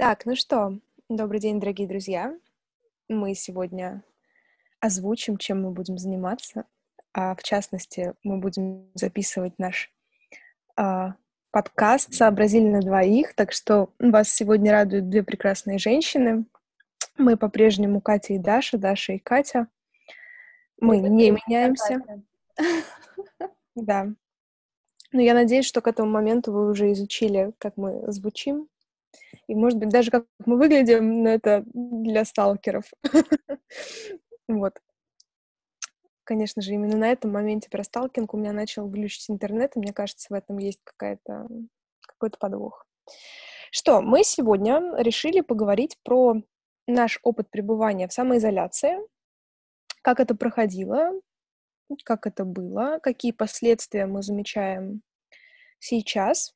Так, ну что, добрый день, дорогие друзья. Мы сегодня озвучим, чем мы будем заниматься. А, в частности, мы будем записывать наш а, подкаст «Сообразили на двоих», так что вас сегодня радуют две прекрасные женщины. Мы по-прежнему Катя и Даша, Даша и Катя. Мы не меняемся. Да. Но я надеюсь, что к этому моменту вы уже изучили, как мы звучим, и, может быть, даже как мы выглядим, но это для сталкеров. Вот. Конечно же, именно на этом моменте про сталкинг у меня начал глючить интернет, и мне кажется, в этом есть какая-то какой-то подвох. Что, мы сегодня решили поговорить про наш опыт пребывания в самоизоляции, как это проходило, как это было, какие последствия мы замечаем сейчас,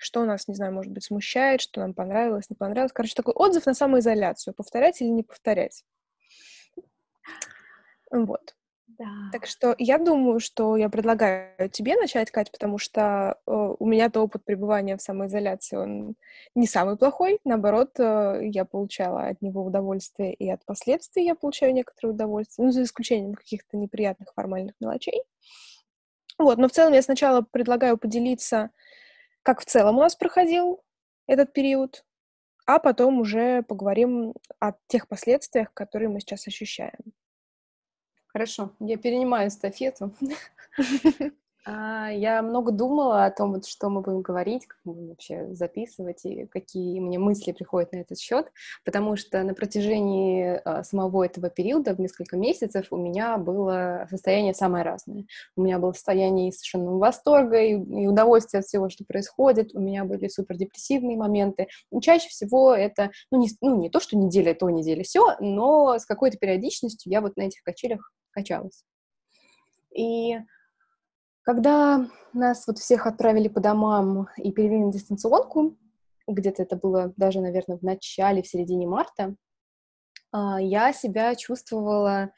что нас, не знаю, может быть, смущает, что нам понравилось, не понравилось. Короче, такой отзыв на самоизоляцию. Повторять или не повторять. Вот. Да. Так что я думаю, что я предлагаю тебе начать, Кать, потому что э, у меня-то опыт пребывания в самоизоляции, он не самый плохой. Наоборот, э, я получала от него удовольствие, и от последствий я получаю некоторое удовольствие, ну, за исключением каких-то неприятных формальных мелочей. Вот, но в целом я сначала предлагаю поделиться как в целом у нас проходил этот период, а потом уже поговорим о тех последствиях, которые мы сейчас ощущаем. Хорошо, я перенимаю эстафету. А, я много думала о том, вот, что мы будем говорить, как мы будем вообще записывать, и какие мне мысли приходят на этот счет, потому что на протяжении а, самого этого периода, в несколько месяцев, у меня было состояние самое разное. У меня было состояние и совершенного восторга, и, и удовольствия от всего, что происходит, у меня были супердепрессивные моменты. И чаще всего это, ну не, ну, не то, что неделя то, неделя все, но с какой-то периодичностью я вот на этих качелях качалась. И когда нас вот всех отправили по домам и перевели на дистанционку, где-то это было даже, наверное, в начале, в середине марта, а, я себя чувствовала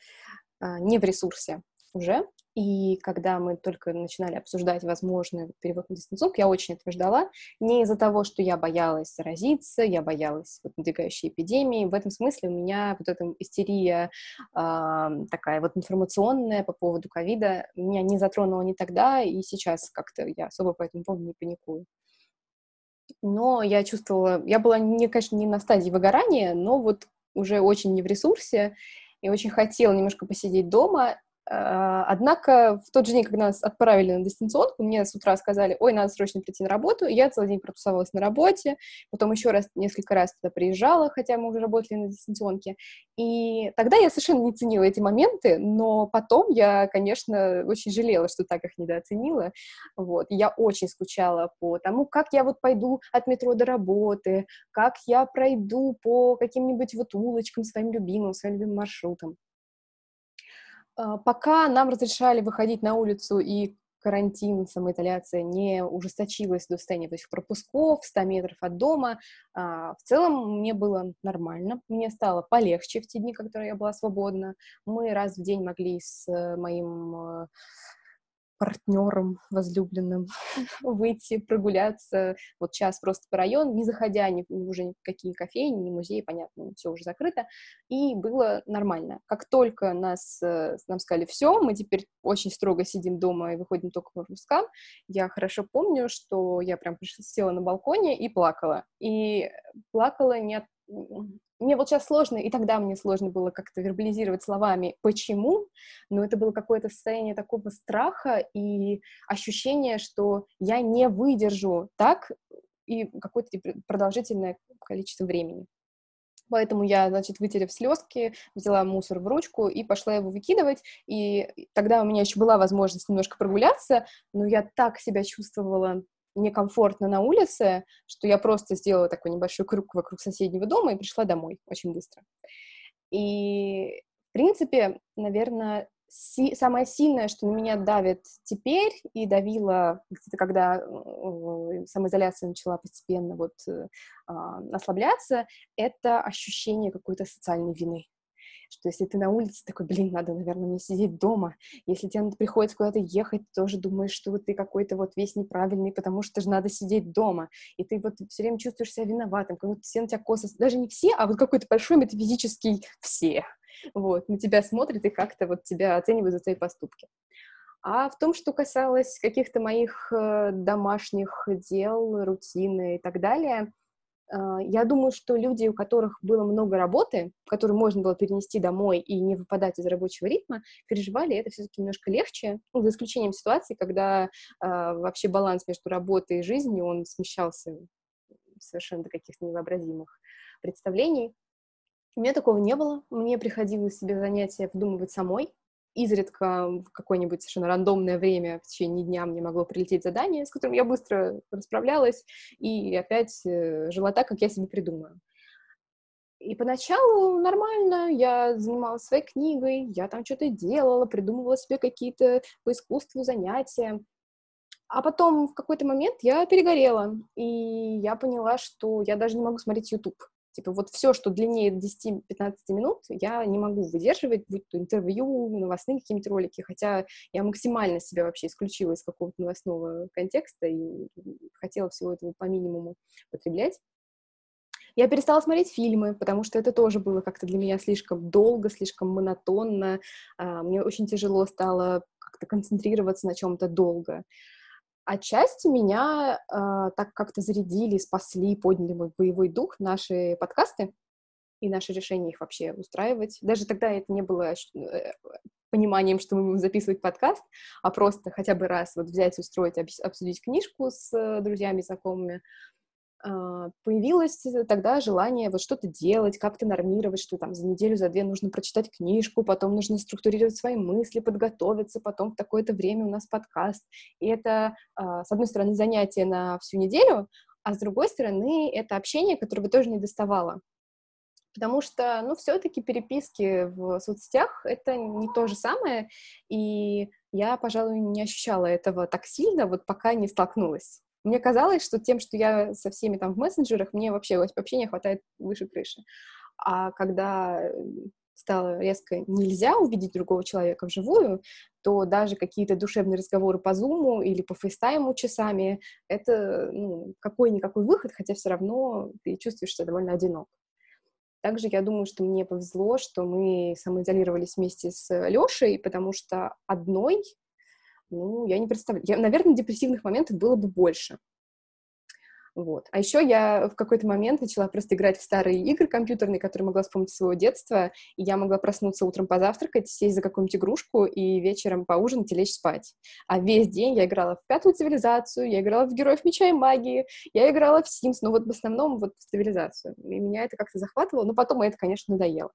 а, не в ресурсе уже, и когда мы только начинали обсуждать возможный перевод на дистанционку, я очень этого ждала. Не из-за того, что я боялась заразиться, я боялась вот, надвигающей эпидемии. В этом смысле у меня вот эта истерия э, такая вот информационная по поводу ковида меня не затронула ни тогда, и сейчас как-то я особо по этому поводу не паникую. Но я чувствовала, я была, не, конечно, не на стадии выгорания, но вот уже очень не в ресурсе, и очень хотела немножко посидеть дома, однако в тот же день, когда нас отправили на дистанционку, мне с утра сказали, ой, надо срочно прийти на работу, и я целый день протусовалась на работе, потом еще раз, несколько раз туда приезжала, хотя мы уже работали на дистанционке, и тогда я совершенно не ценила эти моменты, но потом я, конечно, очень жалела, что так их недооценила, вот, я очень скучала по тому, как я вот пойду от метро до работы, как я пройду по каким-нибудь вот улочкам своим любимым, своим любимым маршрутам. А, пока нам разрешали выходить на улицу и карантин, самоизоляция не ужесточилась до состояния этих пропусков, 100 метров от дома. А, в целом мне было нормально, мне стало полегче в те дни, когда я была свободна. Мы раз в день могли с моим э, партнером возлюбленным выйти, прогуляться, вот час просто по району, не заходя ни, уже ни в какие кофейни, ни музеи, понятно, все уже закрыто, и было нормально. Как только нас, э, нам сказали, все, мы теперь очень строго сидим дома и выходим только по выпускам, я хорошо помню, что я прям села на балконе и плакала. И плакала не от мне вот сейчас сложно, и тогда мне сложно было как-то вербализировать словами, почему, но это было какое-то состояние такого страха и ощущение, что я не выдержу так и какое-то продолжительное количество времени. Поэтому я, значит, вытерев слезки, взяла мусор в ручку и пошла его выкидывать. И тогда у меня еще была возможность немножко прогуляться, но я так себя чувствовала некомфортно на улице, что я просто сделала такой небольшой круг вокруг соседнего дома и пришла домой очень быстро. И, в принципе, наверное, си- самое сильное, что на меня давит теперь и давило когда э, самоизоляция начала постепенно вот э, ослабляться, это ощущение какой-то социальной вины что если ты на улице, такой, блин, надо, наверное, мне сидеть дома. Если тебе приходится куда-то ехать, тоже думаешь, что вот ты какой-то вот весь неправильный, потому что же надо сидеть дома. И ты вот все время чувствуешь себя виноватым, как будто все на тебя косо, даже не все, а вот какой-то большой метафизический все. Вот, на тебя смотрят и как-то вот тебя оценивают за твои поступки. А в том, что касалось каких-то моих э, домашних дел, рутины и так далее, я думаю, что люди, у которых было много работы, которые можно было перенести домой и не выпадать из рабочего ритма, переживали это все-таки немножко легче, ну, за исключением ситуации, когда э, вообще баланс между работой и жизнью, он смещался совершенно до каких-то невообразимых представлений. У меня такого не было. Мне приходилось себе занятия вдумывать самой, изредка в какое-нибудь совершенно рандомное время в течение дня мне могло прилететь задание, с которым я быстро расправлялась и опять э, жила так, как я себе придумаю. И поначалу нормально, я занималась своей книгой, я там что-то делала, придумывала себе какие-то по искусству занятия. А потом в какой-то момент я перегорела, и я поняла, что я даже не могу смотреть YouTube. Типа вот все, что длиннее 10-15 минут, я не могу выдерживать, будь то интервью, новостные какие-нибудь ролики, хотя я максимально себя вообще исключила из какого-то новостного контекста и хотела всего этого по минимуму потреблять. Я перестала смотреть фильмы, потому что это тоже было как-то для меня слишком долго, слишком монотонно. А, мне очень тяжело стало как-то концентрироваться на чем-то долго. Отчасти меня э, так как-то зарядили, спасли, подняли мой боевой дух наши подкасты и наше решение их вообще устраивать. Даже тогда это не было э, пониманием, что мы будем записывать подкаст, а просто хотя бы раз вот взять, устроить, обсудить книжку с э, друзьями, знакомыми. А, появилось тогда желание вот что-то делать, как-то нормировать, что там за неделю, за две нужно прочитать книжку, потом нужно структурировать свои мысли, подготовиться, потом в такое-то время у нас подкаст. И это, а, с одной стороны, занятие на всю неделю, а с другой стороны, это общение, которого тоже не доставало. Потому что, ну, все-таки переписки в соцсетях — это не то же самое, и я, пожалуй, не ощущала этого так сильно, вот пока не столкнулась мне казалось, что тем, что я со всеми там в мессенджерах, мне вообще общения хватает выше крыши. А когда стало резко нельзя увидеть другого человека вживую, то даже какие-то душевные разговоры по зуму или по фейстайму часами — это ну, какой-никакой выход, хотя все равно ты чувствуешь себя довольно одинок. Также я думаю, что мне повезло, что мы самоизолировались вместе с Лешей, потому что одной ну, я не представляю. Я, наверное, депрессивных моментов было бы больше. Вот. А еще я в какой-то момент начала просто играть в старые игры компьютерные, которые могла вспомнить своего детства, и я могла проснуться утром позавтракать, сесть за какую-нибудь игрушку и вечером поужинать и лечь спать. А весь день я играла в пятую цивилизацию, я играла в Героев Меча и Магии, я играла в Sims, но вот в основном вот в цивилизацию. И меня это как-то захватывало, но потом это, конечно, надоело.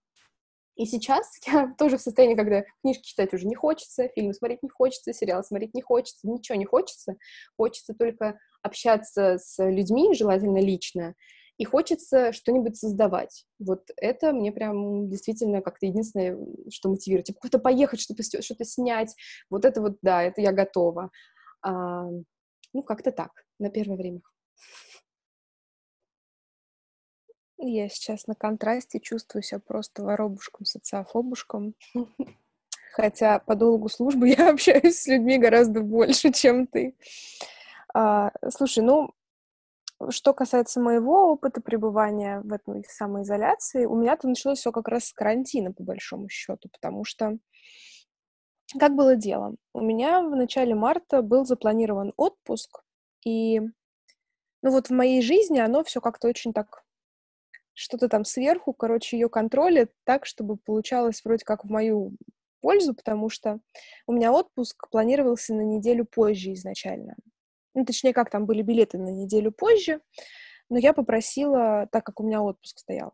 И сейчас я тоже в состоянии, когда книжки читать уже не хочется, фильмы смотреть не хочется, сериалы смотреть не хочется, ничего не хочется. Хочется только общаться с людьми, желательно лично, и хочется что-нибудь создавать. Вот это мне прям действительно как-то единственное, что мотивирует. Типа куда-то поехать, чтобы что-то снять. Вот это вот, да, это я готова. А, ну, как-то так, на первое время. Я сейчас на контрасте чувствую себя просто воробушком, социофобушком. Хотя по долгу службы я общаюсь с людьми гораздо больше, чем ты. А, слушай, ну, что касается моего опыта пребывания в этой самоизоляции, у меня-то началось все как раз с карантина, по большому счету, потому что как было дело? У меня в начале марта был запланирован отпуск, и ну вот в моей жизни оно все как-то очень так что-то там сверху, короче, ее контролит так, чтобы получалось вроде как в мою пользу, потому что у меня отпуск планировался на неделю позже изначально. Ну, точнее, как там были билеты на неделю позже, но я попросила, так как у меня отпуск стоял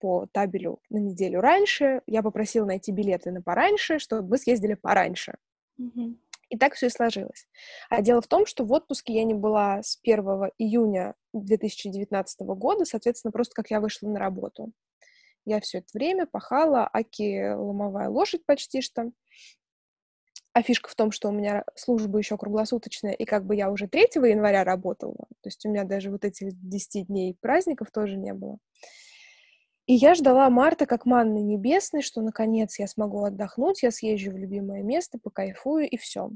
по табелю на неделю раньше, я попросила найти билеты на пораньше, чтобы мы съездили пораньше. Mm-hmm. И так все и сложилось. А дело в том, что в отпуске я не была с 1 июня 2019 года, соответственно, просто как я вышла на работу. Я все это время пахала, аки ломовая лошадь почти что. А фишка в том, что у меня служба еще круглосуточная, и как бы я уже 3 января работала, то есть у меня даже вот этих 10 дней праздников тоже не было. И И я ждала марта как манны небесной, что наконец я смогу отдохнуть, я съезжу в любимое место, покайфую и все.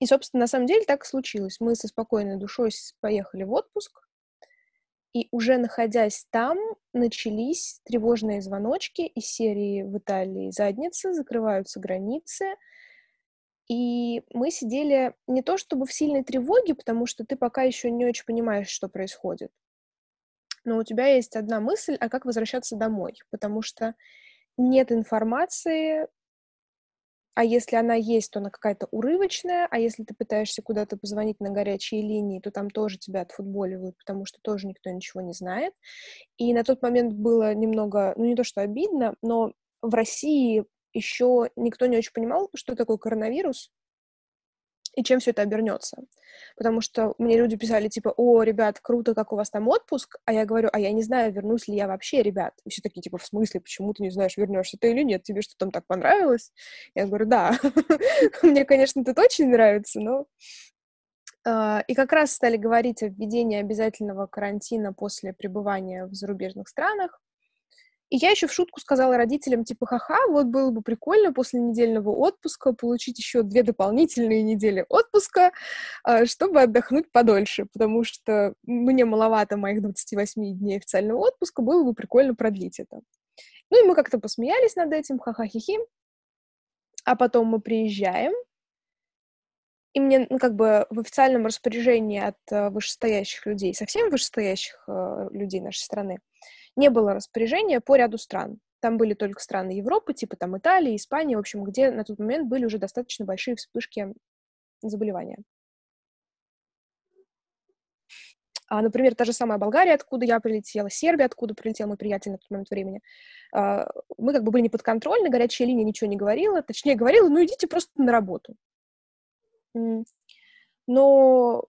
И, собственно, на самом деле так и случилось. Мы со спокойной душой поехали в отпуск, и уже находясь там, начались тревожные звоночки из серии в Италии задницы, закрываются границы. И мы сидели не то чтобы в сильной тревоге, потому что ты пока еще не очень понимаешь, что происходит. Но у тебя есть одна мысль, а как возвращаться домой, потому что нет информации, а если она есть, то она какая-то урывочная, а если ты пытаешься куда-то позвонить на горячие линии, то там тоже тебя отфутболивают, потому что тоже никто ничего не знает. И на тот момент было немного, ну не то что обидно, но в России еще никто не очень понимал, что такое коронавирус, и чем все это обернется. Потому что мне люди писали, типа, о, ребят, круто, как у вас там отпуск, а я говорю, а я не знаю, вернусь ли я вообще, ребят. И все такие, типа, в смысле, почему ты не знаешь, вернешься ты или нет, тебе что там так понравилось? Я говорю, да, мне, конечно, тут очень нравится, но... А, и как раз стали говорить о введении обязательного карантина после пребывания в зарубежных странах, и я еще в шутку сказала родителям, типа, ха-ха, вот было бы прикольно после недельного отпуска получить еще две дополнительные недели отпуска, а, чтобы отдохнуть подольше, потому что мне маловато моих 28 дней официального отпуска, было бы прикольно продлить это. Ну и мы как-то посмеялись над этим, ха-ха-хи-хи. А потом мы приезжаем, и мне, ну, как бы в официальном распоряжении от uh, вышестоящих людей, совсем вышестоящих uh, людей нашей страны, не было распоряжения по ряду стран. Там были только страны Европы, типа там Италия, Испания, в общем, где на тот момент были уже достаточно большие вспышки заболевания. А, например, та же самая Болгария, откуда я прилетела, Сербия, откуда прилетел мой приятель на тот момент времени. А, мы как бы были не подконтрольны, горячая линия ничего не говорила, точнее говорила, ну идите просто на работу. Но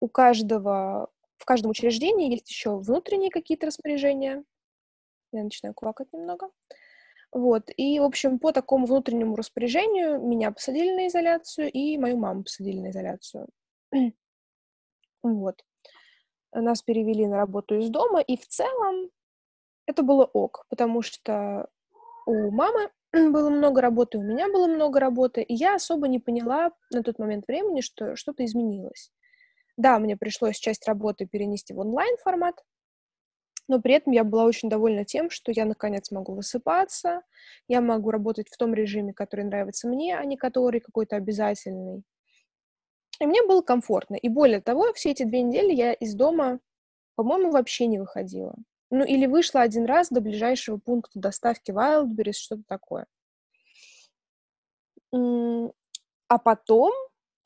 у каждого в каждом учреждении есть еще внутренние какие-то распоряжения. Я начинаю квакать немного. Вот. И, в общем, по такому внутреннему распоряжению меня посадили на изоляцию, и мою маму посадили на изоляцию. вот. Нас перевели на работу из дома, и в целом это было ок, потому что у мамы было много работы, у меня было много работы, и я особо не поняла на тот момент времени, что что-то изменилось. Да, мне пришлось часть работы перенести в онлайн-формат, но при этом я была очень довольна тем, что я, наконец, могу высыпаться, я могу работать в том режиме, который нравится мне, а не который какой-то обязательный. И мне было комфортно. И более того, все эти две недели я из дома, по-моему, вообще не выходила. Ну, или вышла один раз до ближайшего пункта доставки Wildberries, что-то такое. А потом,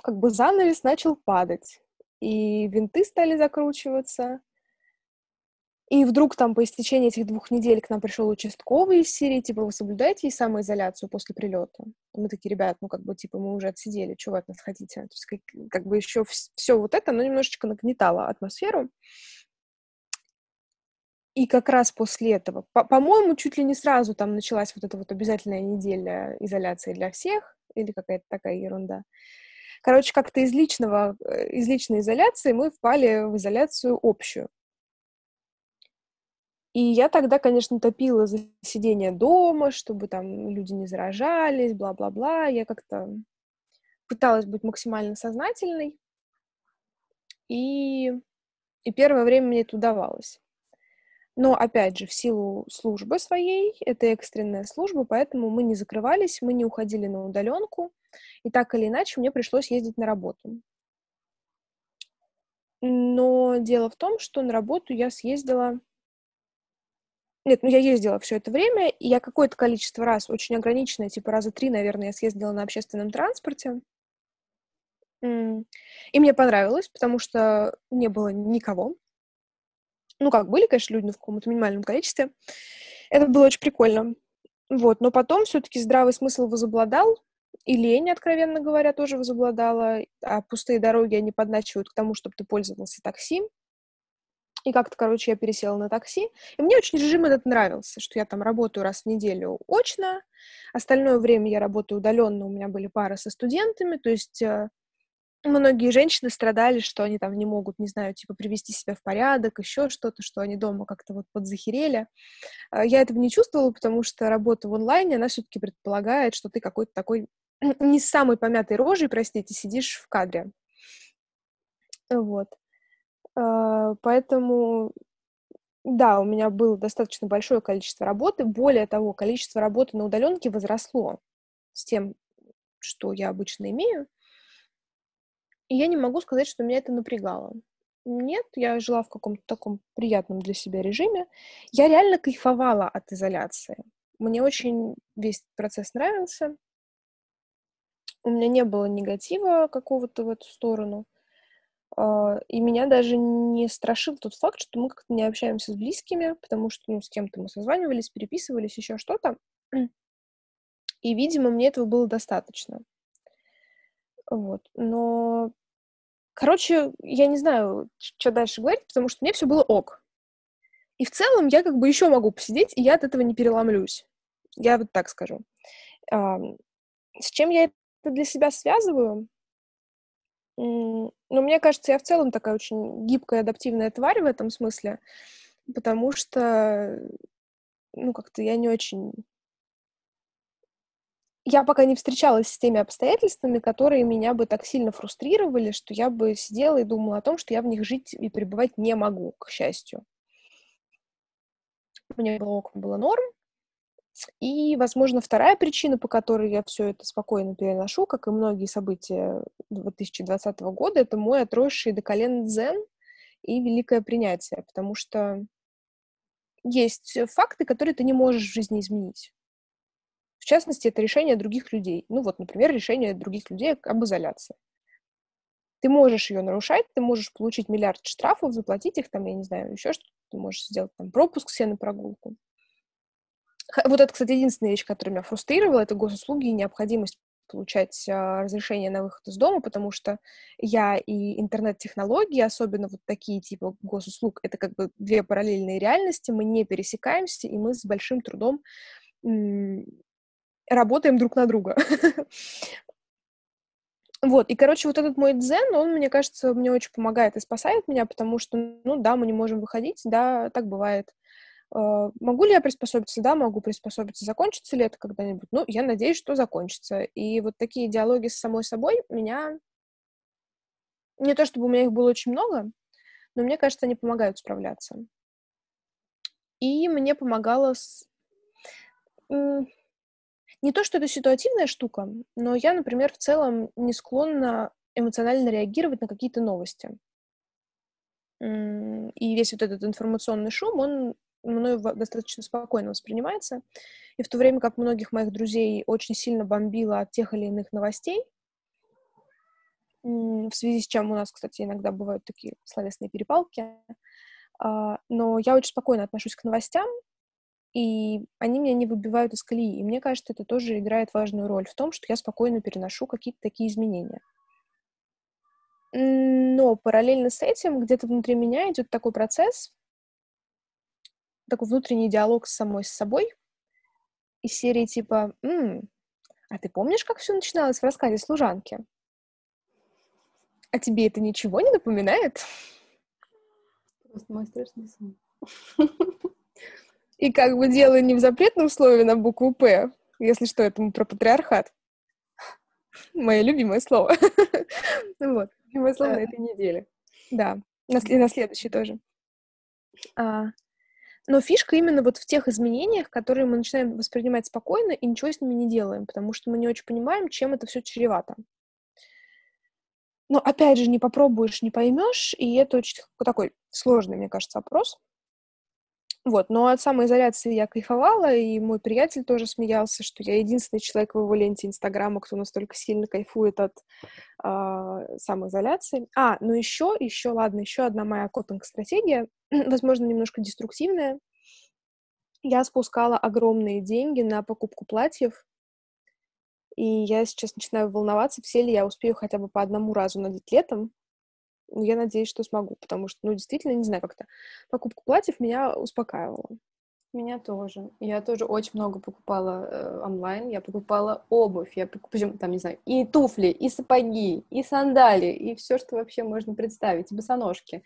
как бы занавес начал падать и винты стали закручиваться. И вдруг там по истечении этих двух недель к нам пришел участковый из Сирии, типа, вы соблюдаете самоизоляцию после прилета? И мы такие, ребят, ну, как бы, типа, мы уже отсидели, что вы от нас хотите? То есть, как, как бы еще все вот это, но немножечко нагнетало атмосферу. И как раз после этого, по- по-моему, чуть ли не сразу там началась вот эта вот обязательная неделя изоляции для всех, или какая-то такая ерунда. Короче, как-то из личного, э, из личной изоляции мы впали в изоляцию общую. И я тогда, конечно, топила за сидение дома, чтобы там люди не заражались, бла-бла-бла. Я как-то пыталась быть максимально сознательной. И, и первое время мне это удавалось. Но, опять же, в силу службы своей, это экстренная служба, поэтому мы не закрывались, мы не уходили на удаленку. И так или иначе мне пришлось ездить на работу. Но дело в том, что на работу я съездила... Нет, ну я ездила все это время, и я какое-то количество раз, очень ограниченное, типа раза три, наверное, я съездила на общественном транспорте. И мне понравилось, потому что не было никого. Ну как, были, конечно, люди, но в каком-то минимальном количестве. Это было очень прикольно. Вот, но потом все-таки здравый смысл возобладал, и лень, откровенно говоря, тоже возобладала. А пустые дороги, они подначивают к тому, чтобы ты пользовался такси. И как-то, короче, я пересела на такси. И мне очень режим этот нравился, что я там работаю раз в неделю очно, остальное время я работаю удаленно, у меня были пары со студентами, то есть э, многие женщины страдали, что они там не могут, не знаю, типа привести себя в порядок, еще что-то, что они дома как-то вот подзахерели. А, я этого не чувствовала, потому что работа в онлайне, она все-таки предполагает, что ты какой-то такой не с самой помятой рожей, простите, сидишь в кадре. Вот. А, поэтому, да, у меня было достаточно большое количество работы. Более того, количество работы на удаленке возросло с тем, что я обычно имею. И я не могу сказать, что меня это напрягало. Нет, я жила в каком-то таком приятном для себя режиме. Я реально кайфовала от изоляции. Мне очень весь процесс нравился. У меня не было негатива какого-то в эту сторону. А, и меня даже не страшил тот факт, что мы как-то не общаемся с близкими, потому что, ну, с кем-то мы созванивались, переписывались, еще что-то. И, видимо, мне этого было достаточно. Вот. Но, короче, я не знаю, что дальше говорить, потому что мне все было ок. И в целом я как бы еще могу посидеть, и я от этого не переломлюсь. Я вот так скажу. С чем я это для себя связываю? Ну, мне кажется, я в целом такая очень гибкая, адаптивная тварь в этом смысле, потому что, ну, как-то я не очень... Я пока не встречалась с теми обстоятельствами, которые меня бы так сильно фрустрировали, что я бы сидела и думала о том, что я в них жить и пребывать не могу, к счастью. Мне было было норм, и, возможно, вторая причина, по которой я все это спокойно переношу, как и многие события 2020 года, это мой отросший до колен дзен и великое принятие, потому что есть факты, которые ты не можешь в жизни изменить. В частности, это решение других людей. Ну вот, например, решение других людей об изоляции. Ты можешь ее нарушать, ты можешь получить миллиард штрафов, заплатить их, там, я не знаю, еще что-то. Ты можешь сделать там пропуск себе на прогулку. Вот это, кстати, единственная вещь, которая меня фрустрировала, это госуслуги и необходимость получать а, разрешение на выход из дома, потому что я и интернет-технологии, особенно вот такие типа госуслуг, это как бы две параллельные реальности, мы не пересекаемся, и мы с большим трудом работаем друг на друга. Вот, и, короче, вот этот мой дзен, он, мне кажется, мне очень помогает и спасает меня, потому что, ну да, мы не можем выходить, да, так бывает. А, могу ли я приспособиться? Да, могу приспособиться. Закончится ли это когда-нибудь? Ну, я надеюсь, что закончится. И вот такие диалоги с самой собой меня... Не то чтобы у меня их было очень много, но мне кажется, они помогают справляться. И мне помогало с... Не то, что это ситуативная штука, но я, например, в целом не склонна эмоционально реагировать на какие-то новости. И весь вот этот информационный шум, он мною достаточно спокойно воспринимается. И в то время как многих моих друзей очень сильно бомбило от тех или иных новостей, в связи с чем у нас, кстати, иногда бывают такие словесные перепалки, а, но я очень спокойно отношусь к новостям, и они меня не выбивают из колеи. И мне кажется, это тоже играет важную роль в том, что я спокойно переношу какие-то такие изменения. Но параллельно с этим где-то внутри меня идет такой процесс, такой внутренний диалог с самой с собой из серии типа «М, «А ты помнишь, как все начиналось в рассказе служанки? А тебе это ничего не напоминает?» Просто мой страшный сон. И как бы дело не в запретном слове на букву «П», если что, это про патриархат. Мое любимое слово. Вот. Любимое слово на этой неделе. Да, и на следующей тоже. Но фишка именно вот в тех изменениях, которые мы начинаем воспринимать спокойно и ничего с ними не делаем, потому что мы не очень понимаем, чем это все чревато. Но опять же, не попробуешь, не поймешь, и это очень такой сложный, мне кажется, вопрос. Вот, но от самоизоляции я кайфовала, и мой приятель тоже смеялся, что я единственный человек в его ленте Инстаграма, кто настолько сильно кайфует от э, самоизоляции. А, ну еще, еще, ладно, еще одна моя копинг-стратегия, возможно, немножко деструктивная. Я спускала огромные деньги на покупку платьев, и я сейчас начинаю волноваться, все ли я успею хотя бы по одному разу надеть летом, я надеюсь, что смогу, потому что, ну, действительно, не знаю, как-то покупка платьев меня успокаивала. Меня тоже. Я тоже очень много покупала э, онлайн. Я покупала обувь, я покупала, там, не знаю, и туфли, и сапоги, и сандали, и все, что вообще можно представить, и босоножки.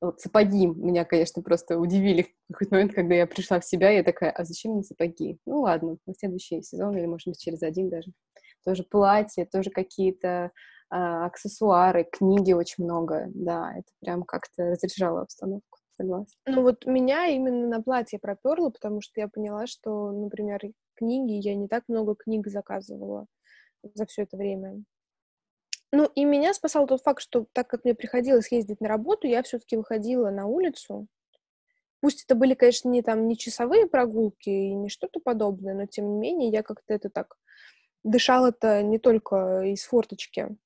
Вот, сапоги меня, конечно, просто удивили в какой-то момент, когда я пришла в себя, я такая, а зачем мне сапоги? Ну ладно, на следующий сезон или, может быть, через один даже. Тоже платье, тоже какие-то аксессуары, книги очень много, да, это прям как-то разряжало обстановку согласна. Ну вот меня именно на платье проперло, потому что я поняла, что, например, книги, я не так много книг заказывала за все это время. Ну, и меня спасал тот факт, что так как мне приходилось ездить на работу, я все-таки выходила на улицу. Пусть это были, конечно, не там не часовые прогулки и не что-то подобное, но тем не менее я как-то это так дышала-то не только из форточки.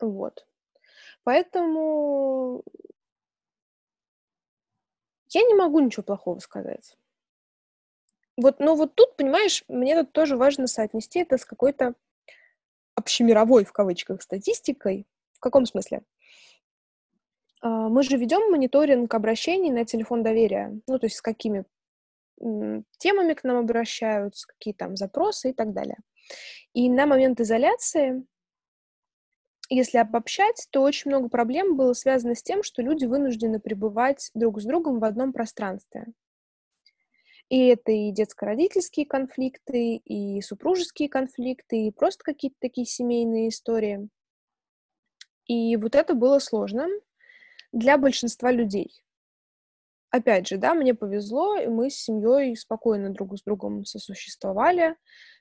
Вот. Поэтому я не могу ничего плохого сказать. Вот, но вот тут, понимаешь, мне тут тоже важно соотнести это с какой-то общемировой, в кавычках, статистикой. В каком смысле? А, мы же ведем мониторинг обращений на телефон доверия. Ну, то есть с какими темами к нам обращаются, какие там запросы и так далее. И на момент изоляции если обобщать, то очень много проблем было связано с тем, что люди вынуждены пребывать друг с другом в одном пространстве. И это и детско-родительские конфликты, и супружеские конфликты, и просто какие-то такие семейные истории. И вот это было сложно для большинства людей. Опять же, да, мне повезло, и мы с семьей спокойно друг с другом сосуществовали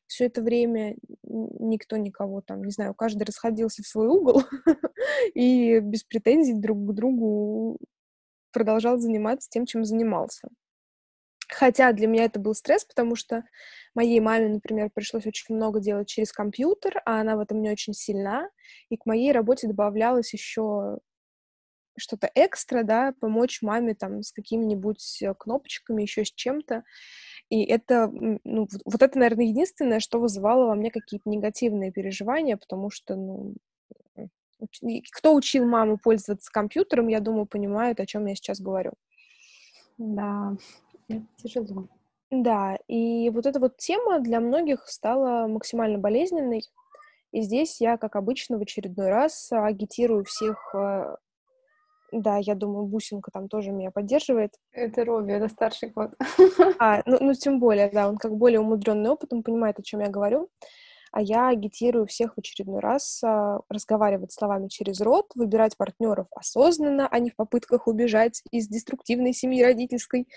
все это время никто никого там, не знаю, каждый расходился в свой угол и без претензий друг к другу продолжал заниматься тем, чем занимался. Хотя для меня это был стресс, потому что моей маме, например, пришлось очень много делать через компьютер, а она в этом не очень сильна, и к моей работе добавлялось еще что-то экстра, да, помочь маме там с какими-нибудь э, кнопочками, еще с чем-то. И это, ну, вот это, наверное, единственное, что вызывало во мне какие-то негативные переживания, потому что, ну, кто учил маму пользоваться компьютером, я думаю, понимают, о чем я сейчас говорю. Да, это тяжело. Да, и вот эта вот тема для многих стала максимально болезненной. И здесь я, как обычно, в очередной раз агитирую всех э, да, я думаю, Бусинка там тоже меня поддерживает. Это Роби, это старший кот. А, ну, ну, тем более, да, он как более умудренный опытом, понимает, о чем я говорю. А я агитирую всех в очередной раз а, разговаривать словами через рот, выбирать партнеров осознанно, а не в попытках убежать из деструктивной семьи родительской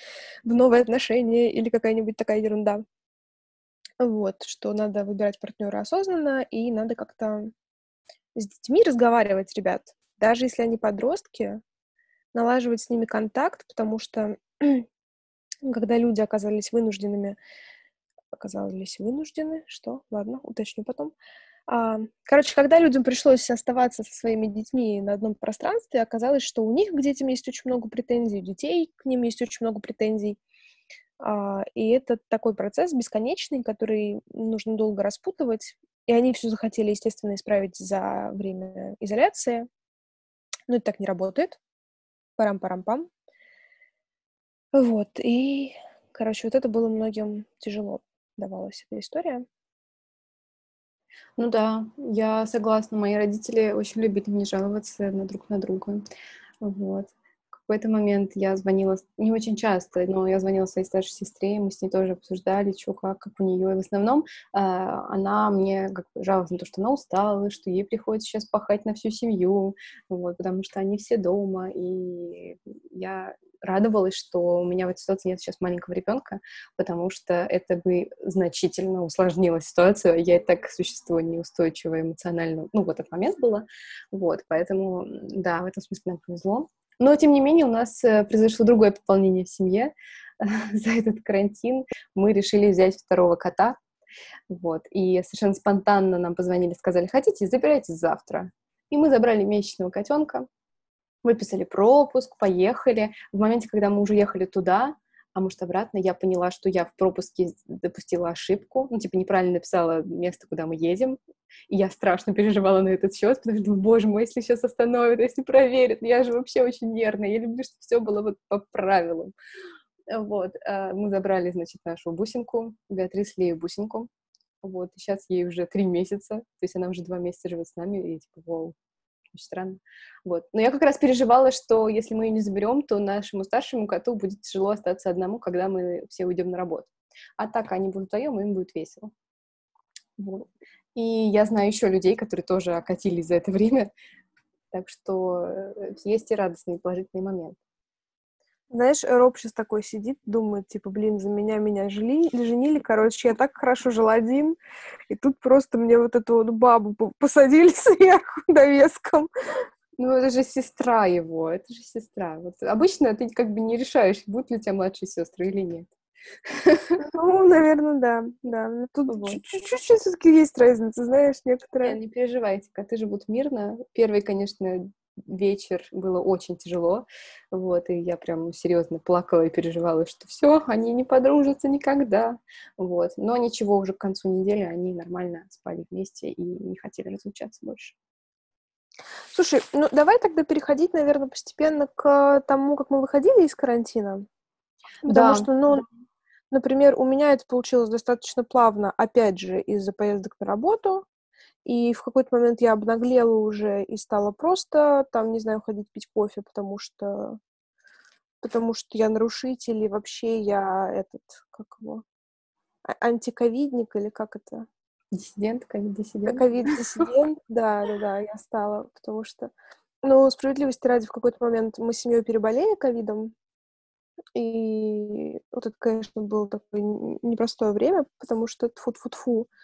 в новые отношения или какая-нибудь такая ерунда. Вот, что надо выбирать партнера осознанно, и надо как-то с детьми разговаривать, ребят даже если они подростки, налаживать с ними контакт, потому что когда люди оказались вынужденными, оказались вынуждены, что, ладно, уточню потом. А, короче, когда людям пришлось оставаться со своими детьми на одном пространстве, оказалось, что у них к детям есть очень много претензий, у детей к ним есть очень много претензий. А, и это такой процесс бесконечный, который нужно долго распутывать. И они все захотели, естественно, исправить за время изоляции. Но это так не работает. Парам-парам-пам. Вот, и, короче, вот это было многим тяжело давалась эта история. Ну да, я согласна. Мои родители очень любили не жаловаться на друг на друга. Вот какой-то момент я звонила, не очень часто, но я звонила своей старшей сестре, мы с ней тоже обсуждали, что как, как у нее. И в основном э, она мне как бы жаловалась на то, что она устала, что ей приходится сейчас пахать на всю семью, вот, потому что они все дома, и я радовалась, что у меня в этой ситуации нет сейчас маленького ребенка, потому что это бы значительно усложнило ситуацию. Я и так существую неустойчиво эмоционально, ну, в этот момент было. Вот, поэтому, да, в этом смысле нам повезло. Но, тем не менее, у нас э, произошло другое пополнение в семье. За этот карантин мы решили взять второго кота. Вот. И совершенно спонтанно нам позвонили, сказали, хотите, забирайте завтра. И мы забрали месячного котенка, выписали пропуск, поехали. В моменте, когда мы уже ехали туда, а может обратно, я поняла, что я в пропуске допустила ошибку, ну, типа неправильно написала место, куда мы едем, и я страшно переживала на этот счет, потому что, боже мой, если сейчас остановят, если проверят, я же вообще очень нервная, я люблю, чтобы все было вот по правилам. Вот, э, мы забрали, значит, нашу бусинку, Беатрис Лею бусинку. Вот, сейчас ей уже три месяца, то есть она уже два месяца живет с нами, и типа, вау, очень странно. Вот. Но я как раз переживала, что если мы ее не заберем, то нашему старшему коту будет тяжело остаться одному, когда мы все уйдем на работу. А так они будут вдвоем, им будет весело. Вот. И я знаю еще людей, которые тоже окатились за это время, так что э, есть и радостные, и положительные моменты. Знаешь, Роб сейчас такой сидит, думает, типа, блин, за меня меня жили, женили, короче, я так хорошо жил один, и тут просто мне вот эту вот бабу посадили сверху довеском. Ну, это же сестра его, это же сестра. Вот обычно ты как бы не решаешь, будут ли у тебя младшие сестры или нет. Ну, наверное, да, да. Но тут чуть-чуть все-таки есть разница, знаешь, некоторые. Не, не переживайте, коты живут мирно. Первый, конечно, вечер было очень тяжело, вот, и я прям серьезно плакала и переживала, что все, они не подружатся никогда, вот, но ничего, уже к концу недели они нормально спали вместе и не хотели разлучаться больше. Слушай, ну давай тогда переходить, наверное, постепенно к тому, как мы выходили из карантина. Потому да. что, ну, например, у меня это получилось достаточно плавно, опять же, из-за поездок на работу. И в какой-то момент я обнаглела уже и стала просто там, не знаю, ходить пить кофе, потому что потому что я нарушитель, и вообще я этот, как его, а, антиковидник или как это? Диссидент, ковид-диссидент. Ковид-диссидент, да, да, да, я стала, потому что, ну, справедливости ради, в какой-то момент мы с семьей переболели ковидом, и вот это, конечно, было такое непростое время, потому что тфу-тфу-тфу, а,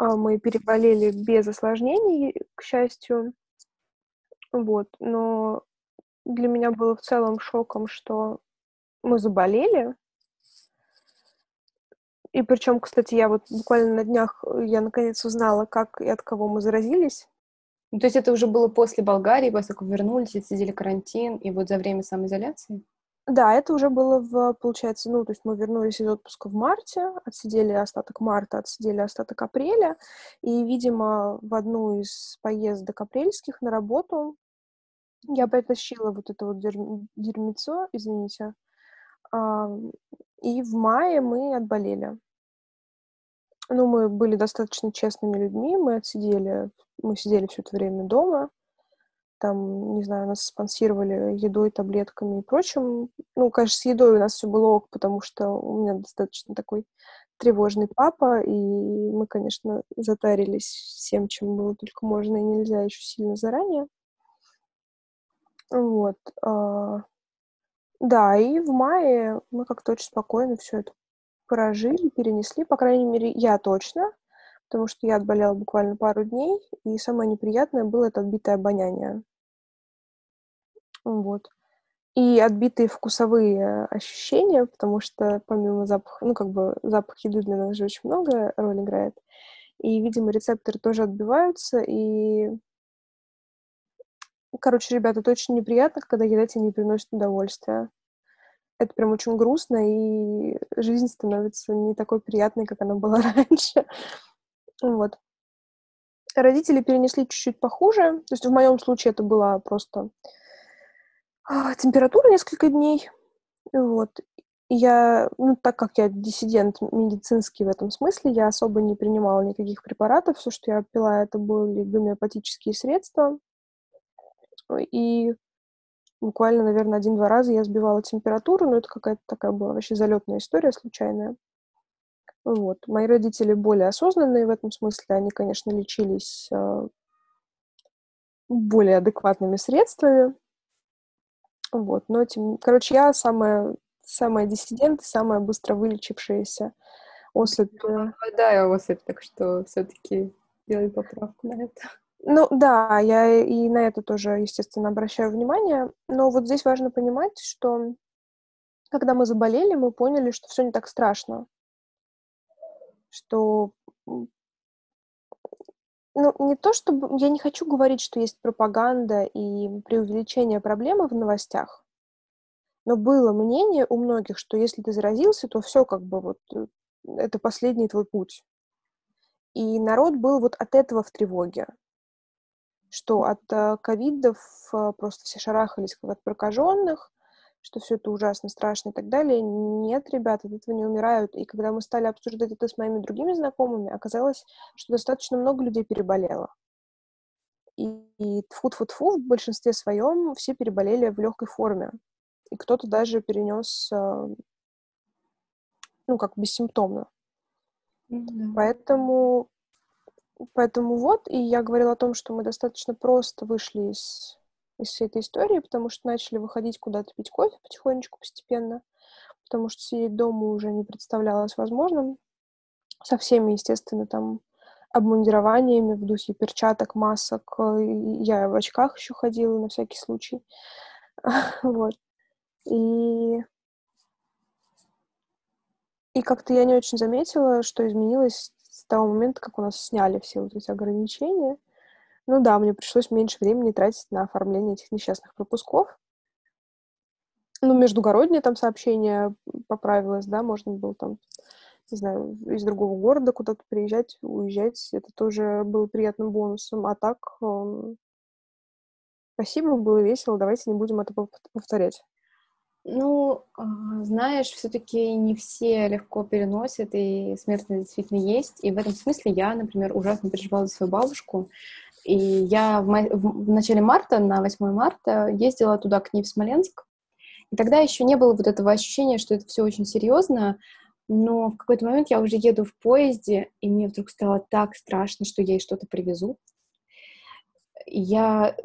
мы переболели без осложнений, к счастью. Вот. Но для меня было в целом шоком, что мы заболели. И причем, кстати, я вот буквально на днях, э, я наконец узнала, как и от кого мы заразились. То есть это уже было после Болгарии, как вернулись, отсидели карантин, и вот за время самоизоляции? Да, это уже было в, получается, ну, то есть мы вернулись из отпуска в марте, отсидели остаток марта, отсидели остаток апреля, и, видимо, в одну из поездок апрельских на работу я притащила вот это вот дерь- дерьмецо, извините, и в мае мы отболели. Ну, мы были достаточно честными людьми, мы отсидели, мы сидели все это время дома, там, не знаю, нас спонсировали едой, таблетками и прочим. Ну, конечно, с едой у нас все было ок, потому что у меня достаточно такой тревожный папа, и мы, конечно, затарились всем, чем было только можно и нельзя еще сильно заранее. Вот. А, да, и в мае мы как-то очень спокойно все это прожили, перенесли, по крайней мере, я точно, потому что я отболела буквально пару дней, и самое неприятное было это отбитое обоняние. Вот. И отбитые вкусовые ощущения, потому что помимо запаха, ну, как бы запах еды для нас же очень много роль играет. И, видимо, рецепторы тоже отбиваются, и Короче, ребята, это очень неприятно, когда еда тебе не приносит удовольствия. Это прям очень грустно, и жизнь становится не такой приятной, как она была раньше. Вот. Родители перенесли чуть-чуть похуже. То есть в моем случае это была просто температура несколько дней. Вот. Я, ну, так как я диссидент медицинский в этом смысле, я особо не принимала никаких препаратов. Все, что я пила, это были гомеопатические средства. И буквально, наверное, один-два раза я сбивала температуру, но это какая-то такая была вообще залетная история случайная. Вот. Мои родители более осознанные в этом смысле. Они, конечно, лечились э, более адекватными средствами. Вот, но тем... Короче, я самая, самая диссидент, самая быстро вылечившаяся особь. Да, особь, так что все-таки делай поправку на это. Ну да, я и на это тоже, естественно, обращаю внимание. Но вот здесь важно понимать, что когда мы заболели, мы поняли, что все не так страшно. Что ну, не то чтобы... Я не хочу говорить, что есть пропаганда и преувеличение проблемы в новостях, но было мнение у многих, что если ты заразился, то все как бы вот э, это последний твой путь. И народ был вот от этого в тревоге, что от э, ковидов э, просто все шарахались как от прокаженных, что все это ужасно, страшно и так далее. Нет, ребята, от этого не умирают. И когда мы стали обсуждать это с моими другими знакомыми, оказалось, что достаточно много людей переболело. И, и тфу-тфу-тфу, в большинстве своем все переболели в легкой форме. И кто-то даже перенес, э, ну, как бессимптомно. Mm-hmm. Поэтому, поэтому вот, и я говорила о том, что мы достаточно просто вышли из из всей этой истории, потому что начали выходить куда-то пить кофе потихонечку, постепенно, потому что сидеть дома уже не представлялось возможным. Со всеми, естественно, там обмундированиями в духе перчаток, масок. Я в очках еще ходила на всякий случай. вот. И... И как-то я не очень заметила, что изменилось с того момента, как у нас сняли все вот эти ограничения. Ну да, мне пришлось меньше времени тратить на оформление этих несчастных пропусков. Ну, междугороднее там сообщение поправилось, да, можно было там, не знаю, из другого города куда-то приезжать, уезжать. Это тоже было приятным бонусом. А так, э, спасибо, было весело, давайте не будем это повторять. Ну, а, знаешь, все-таки не все легко переносят, и смертность действительно есть. И в этом смысле я, например, ужасно переживала за свою бабушку. И я в, в начале марта, на 8 марта, ездила туда к ней в Смоленск. И тогда еще не было вот этого ощущения, что это все очень серьезно, но в какой-то момент я уже еду в поезде, и мне вдруг стало так страшно, что ей что-то привезут я...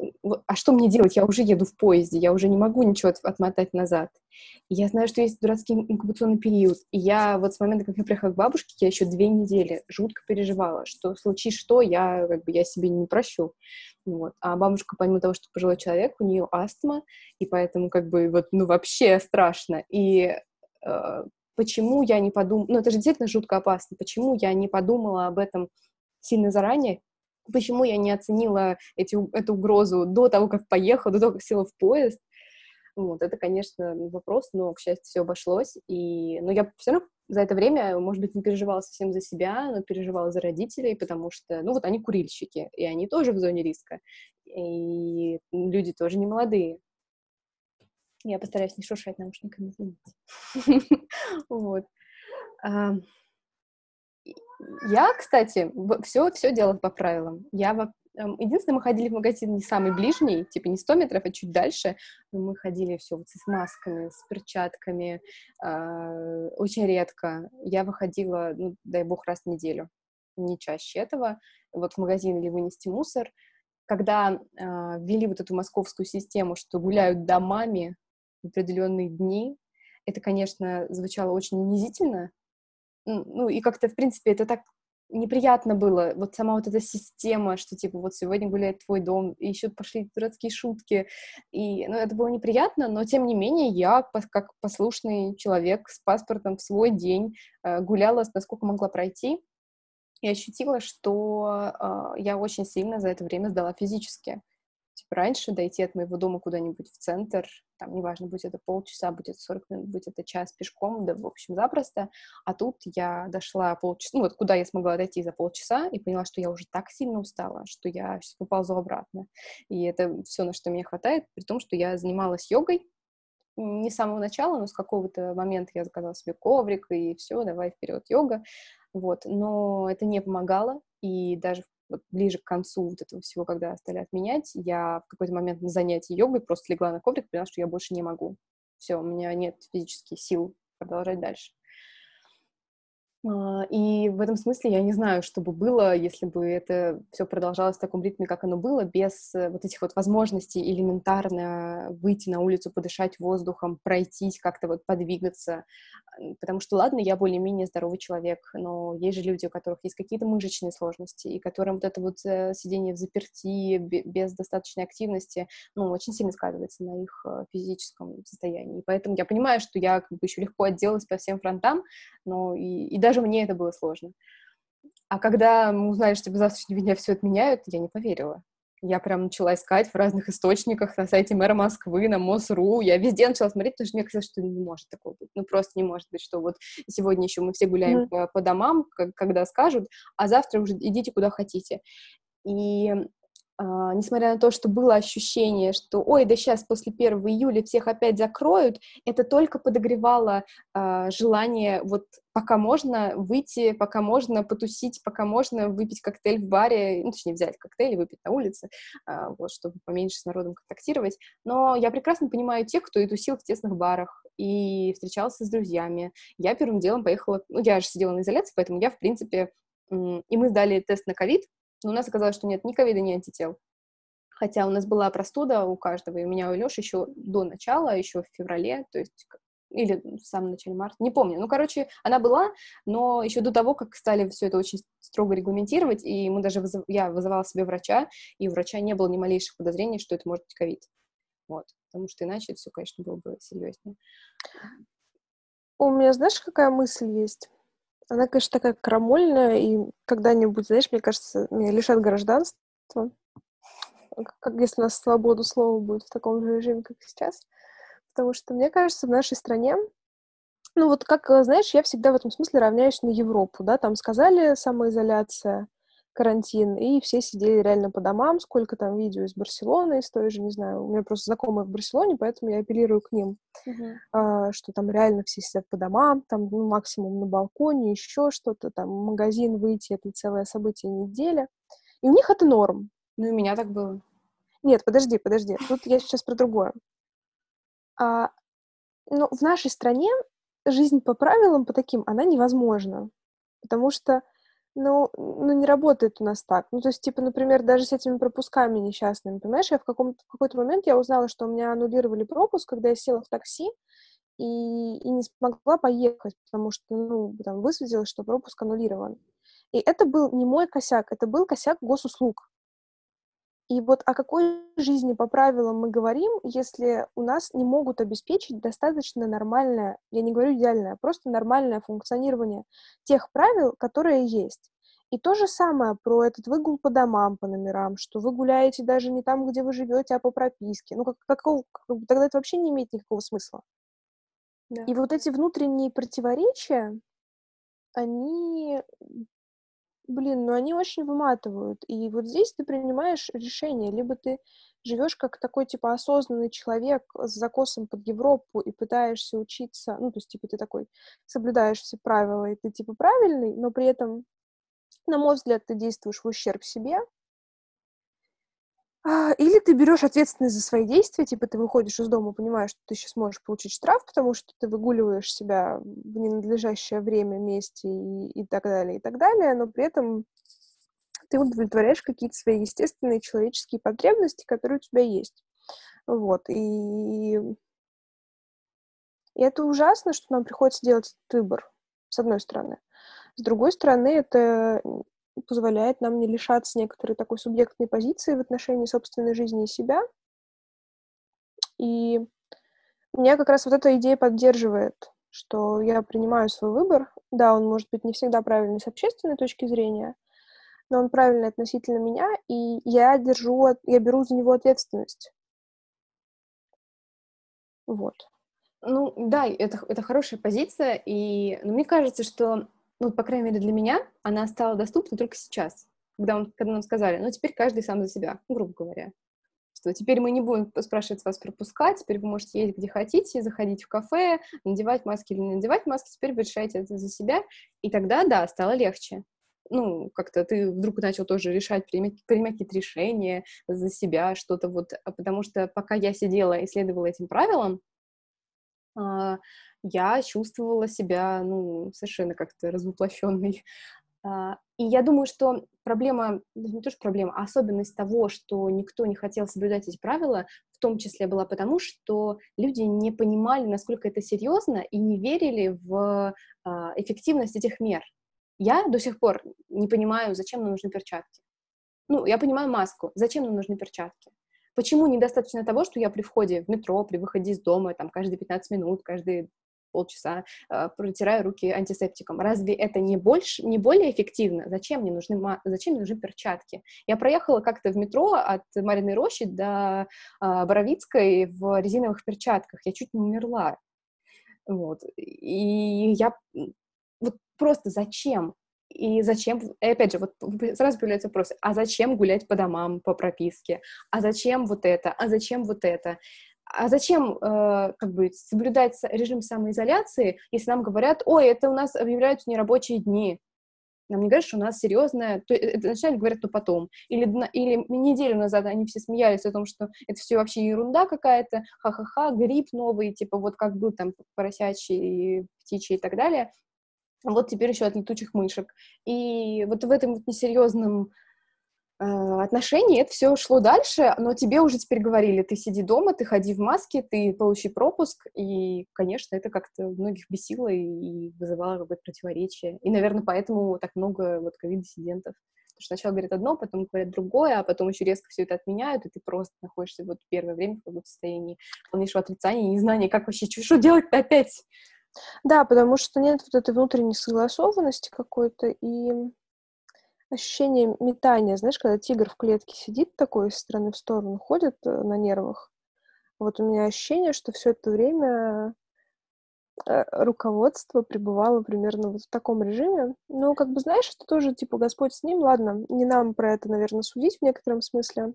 А что мне делать? Я уже еду в поезде, я уже не могу ничего отмотать назад. И я знаю, что есть дурацкий инкубационный период. И я вот с момента, как я приехала к бабушке, я еще две недели жутко переживала, что случись что, я как бы я себе не прощу. Вот. А бабушка, помимо того, что пожилой человек, у нее астма, и поэтому как бы вот, ну, вообще страшно. И э, почему я не подумала... Ну, это же действительно жутко опасно. Почему я не подумала об этом сильно заранее, Почему я не оценила эти, эту угрозу до того, как поехала, до того, как села в поезд? Вот, это, конечно, вопрос, но, к счастью, все обошлось. И, но я все равно за это время, может быть, не переживала совсем за себя, но переживала за родителей, потому что, ну, вот они курильщики, и они тоже в зоне риска. И люди тоже не молодые. Я постараюсь не шуршать наушниками, извините. Вот. Я, кстати, все, все делала по правилам. Я эм, Единственное, мы ходили в магазин не самый ближний, типа не 100 метров, а чуть дальше. Но мы ходили все вот с масками, с перчатками. Э, очень редко. Я выходила, ну, дай бог, раз в неделю. Не чаще этого. Вот в магазин или вынести мусор. Когда э, ввели вот эту московскую систему, что гуляют домами в определенные дни, это, конечно, звучало очень унизительно, ну, и как-то, в принципе, это так неприятно было, вот сама вот эта система, что, типа, вот сегодня гуляет твой дом, и еще пошли дурацкие шутки, и, ну, это было неприятно, но, тем не менее, я, как послушный человек с паспортом в свой день э, гуляла, насколько могла пройти, и ощутила, что э, я очень сильно за это время сдала физически. Типа раньше дойти от моего дома куда-нибудь в центр, там, неважно, будь это полчаса, будь это 40 минут, будь это час пешком, да, в общем, запросто. А тут я дошла полчаса, ну, вот куда я смогла дойти за полчаса, и поняла, что я уже так сильно устала, что я сейчас поползу обратно. И это все, на что мне хватает, при том, что я занималась йогой, не с самого начала, но с какого-то момента я заказала себе коврик, и все, давай вперед, йога. Вот, но это не помогало, и даже вот ближе к концу вот этого всего, когда стали отменять, я в какой-то момент на занятии йогой просто легла на коврик, поняла, что я больше не могу. Все, у меня нет физических сил продолжать дальше. А, и в этом смысле я не знаю, что бы было, если бы это все продолжалось в таком ритме, как оно было, без э, вот этих вот возможностей элементарно выйти на улицу, подышать воздухом, пройтись, как-то вот подвигаться. Потому что, ладно, я более-менее здоровый человек, но есть же люди, у которых есть какие-то мышечные сложности, и которым вот это вот э, сидение в заперти без достаточной активности, ну, очень сильно сказывается на их э, физическом состоянии. Поэтому я понимаю, что я как бы еще легко отделалась по всем фронтам, но и, и даже даже мне это было сложно. А когда мы узнали, что без завтрашнего дня все отменяют, я не поверила. Я прям начала искать в разных источниках, на сайте мэра Москвы, на МОСРУ. Я везде начала смотреть, потому что мне казалось, что не может такого быть. Ну, просто не может быть, что вот сегодня еще мы все гуляем mm. по, по домам, когда скажут, а завтра уже идите куда хотите. И несмотря на то, что было ощущение, что, ой, да сейчас после 1 июля всех опять закроют, это только подогревало uh, желание вот пока можно выйти, пока можно потусить, пока можно выпить коктейль в баре, ну, точнее, взять коктейль и выпить на улице, uh, вот, чтобы поменьше с народом контактировать. Но я прекрасно понимаю тех, кто и тусил в тесных барах, и встречался с друзьями. Я первым делом поехала, ну, я же сидела на изоляции, поэтому я, в принципе, и мы сдали тест на ковид, но у нас оказалось, что нет ни ковида, ни антител. Хотя у нас была простуда у каждого, и у меня у Лёши еще до начала, еще в феврале, то есть или в самом начале марта, не помню. Ну, короче, она была, но еще до того, как стали все это очень строго регламентировать, и мы даже вызыв... я вызывала себе врача, и у врача не было ни малейших подозрений, что это может быть ковид. Вот, потому что иначе все, конечно, было бы серьезнее. У меня, знаешь, какая мысль есть? Она, конечно, такая крамольная, и когда-нибудь, знаешь, мне кажется, меня лишат гражданства, как если у нас свободу слова будет в таком же режиме, как сейчас. Потому что, мне кажется, в нашей стране, ну вот как, знаешь, я всегда в этом смысле равняюсь на Европу, да, там сказали самоизоляция, карантин, и все сидели реально по домам, сколько там видео из Барселоны, из той же, не знаю, у меня просто знакомые в Барселоне, поэтому я апеллирую к ним, uh-huh. а, что там реально все сидят по домам, там ну, максимум на балконе, еще что-то, там в магазин выйти, это целое событие недели, и у них это норм. Ну, и у меня так было. Нет, подожди, подожди, тут я сейчас про другое. А, ну, в нашей стране жизнь по правилам, по таким, она невозможна, потому что ну, ну, не работает у нас так. Ну, то есть, типа, например, даже с этими пропусками несчастными, понимаешь, я в, каком в какой-то момент я узнала, что у меня аннулировали пропуск, когда я села в такси и, и не смогла поехать, потому что, ну, там высветилось, что пропуск аннулирован. И это был не мой косяк, это был косяк госуслуг. И вот о какой жизни по правилам мы говорим, если у нас не могут обеспечить достаточно нормальное, я не говорю идеальное, а просто нормальное функционирование тех правил, которые есть. И то же самое про этот выгул по домам, по номерам, что вы гуляете даже не там, где вы живете, а по прописке. Ну, как, какого, тогда это вообще не имеет никакого смысла. Да. И вот эти внутренние противоречия, они Блин, ну они очень выматывают. И вот здесь ты принимаешь решение. Либо ты живешь как такой, типа, осознанный человек с закосом под Европу и пытаешься учиться, ну, то есть, типа, ты такой соблюдаешь все правила, и ты, типа, правильный, но при этом, на мой взгляд, ты действуешь в ущерб себе, или ты берешь ответственность за свои действия, типа ты выходишь из дома, понимаешь, что ты сейчас можешь получить штраф, потому что ты выгуливаешь себя в ненадлежащее время, месте и, и так далее, и так далее, но при этом ты удовлетворяешь какие-то свои естественные человеческие потребности, которые у тебя есть. Вот, и, и это ужасно, что нам приходится делать этот выбор, с одной стороны. С другой стороны, это позволяет нам не лишаться некоторой такой субъектной позиции в отношении собственной жизни и себя. И меня как раз вот эта идея поддерживает, что я принимаю свой выбор. Да, он может быть не всегда правильный с общественной точки зрения, но он правильный относительно меня, и я держу, я беру за него ответственность. Вот. Ну, да, это, это хорошая позиция, и ну, мне кажется, что ну, по крайней мере, для меня она стала доступна только сейчас, когда, он, когда нам сказали, ну, теперь каждый сам за себя, грубо говоря. Что теперь мы не будем спрашивать вас пропускать, теперь вы можете ездить где хотите, заходить в кафе, надевать маски или не надевать маски, теперь вы решаете это за себя. И тогда, да, стало легче. Ну, как-то ты вдруг начал тоже решать, принимать, принимать какие-то решения за себя, что-то вот, а потому что пока я сидела и следовала этим правилам, я чувствовала себя, ну, совершенно как-то развоплощенной. А, и я думаю, что проблема, не то что проблема, а особенность того, что никто не хотел соблюдать эти правила, в том числе была потому, что люди не понимали, насколько это серьезно, и не верили в а, эффективность этих мер. Я до сих пор не понимаю, зачем нам нужны перчатки. Ну, я понимаю маску, зачем нам нужны перчатки. Почему недостаточно того, что я при входе в метро, при выходе из дома, там, каждые 15 минут, каждые полчаса э, протираю руки антисептиком. Разве это не больше, не более эффективно? Зачем мне нужны, зачем мне нужны перчатки? Я проехала как-то в метро от Мариной Рощи до э, Боровицкой в резиновых перчатках. Я чуть не умерла. Вот. И я вот просто зачем? И зачем, и опять же, вот сразу появляется вопрос, а зачем гулять по домам, по прописке? А зачем вот это? А зачем вот это? А зачем э, как бы соблюдать режим самоизоляции, если нам говорят, ой, это у нас объявляются нерабочие дни, нам не говорят, что у нас серьезное, то, это вначале говорят, то потом. Или, или неделю назад они все смеялись о том, что это все вообще ерунда какая-то, ха-ха-ха, грипп новый, типа вот как был там поросячий, птичий и так далее. Вот теперь еще от летучих мышек. И вот в этом вот несерьезном Э, отношений это все шло дальше, но тебе уже теперь говорили, ты сиди дома, ты ходи в маске, ты получи пропуск, и, конечно, это как-то многих бесило и вызывало какое-то противоречие. И, наверное, поэтому так много вот ковид-диссидентов. Потому что сначала говорят одно, потом говорят другое, а потом еще резко все это отменяют, и ты просто находишься вот первое время в каком-то состоянии полнейшего отрицания и незнания, как вообще, что делать-то опять? Да, потому что нет вот этой внутренней согласованности какой-то, и ощущение метания, знаешь, когда тигр в клетке сидит такой, из стороны в сторону ходит э, на нервах. Вот у меня ощущение, что все это время э, руководство пребывало примерно вот в таком режиме. Ну, как бы, знаешь, это тоже, типа, Господь с ним, ладно, не нам про это, наверное, судить в некотором смысле.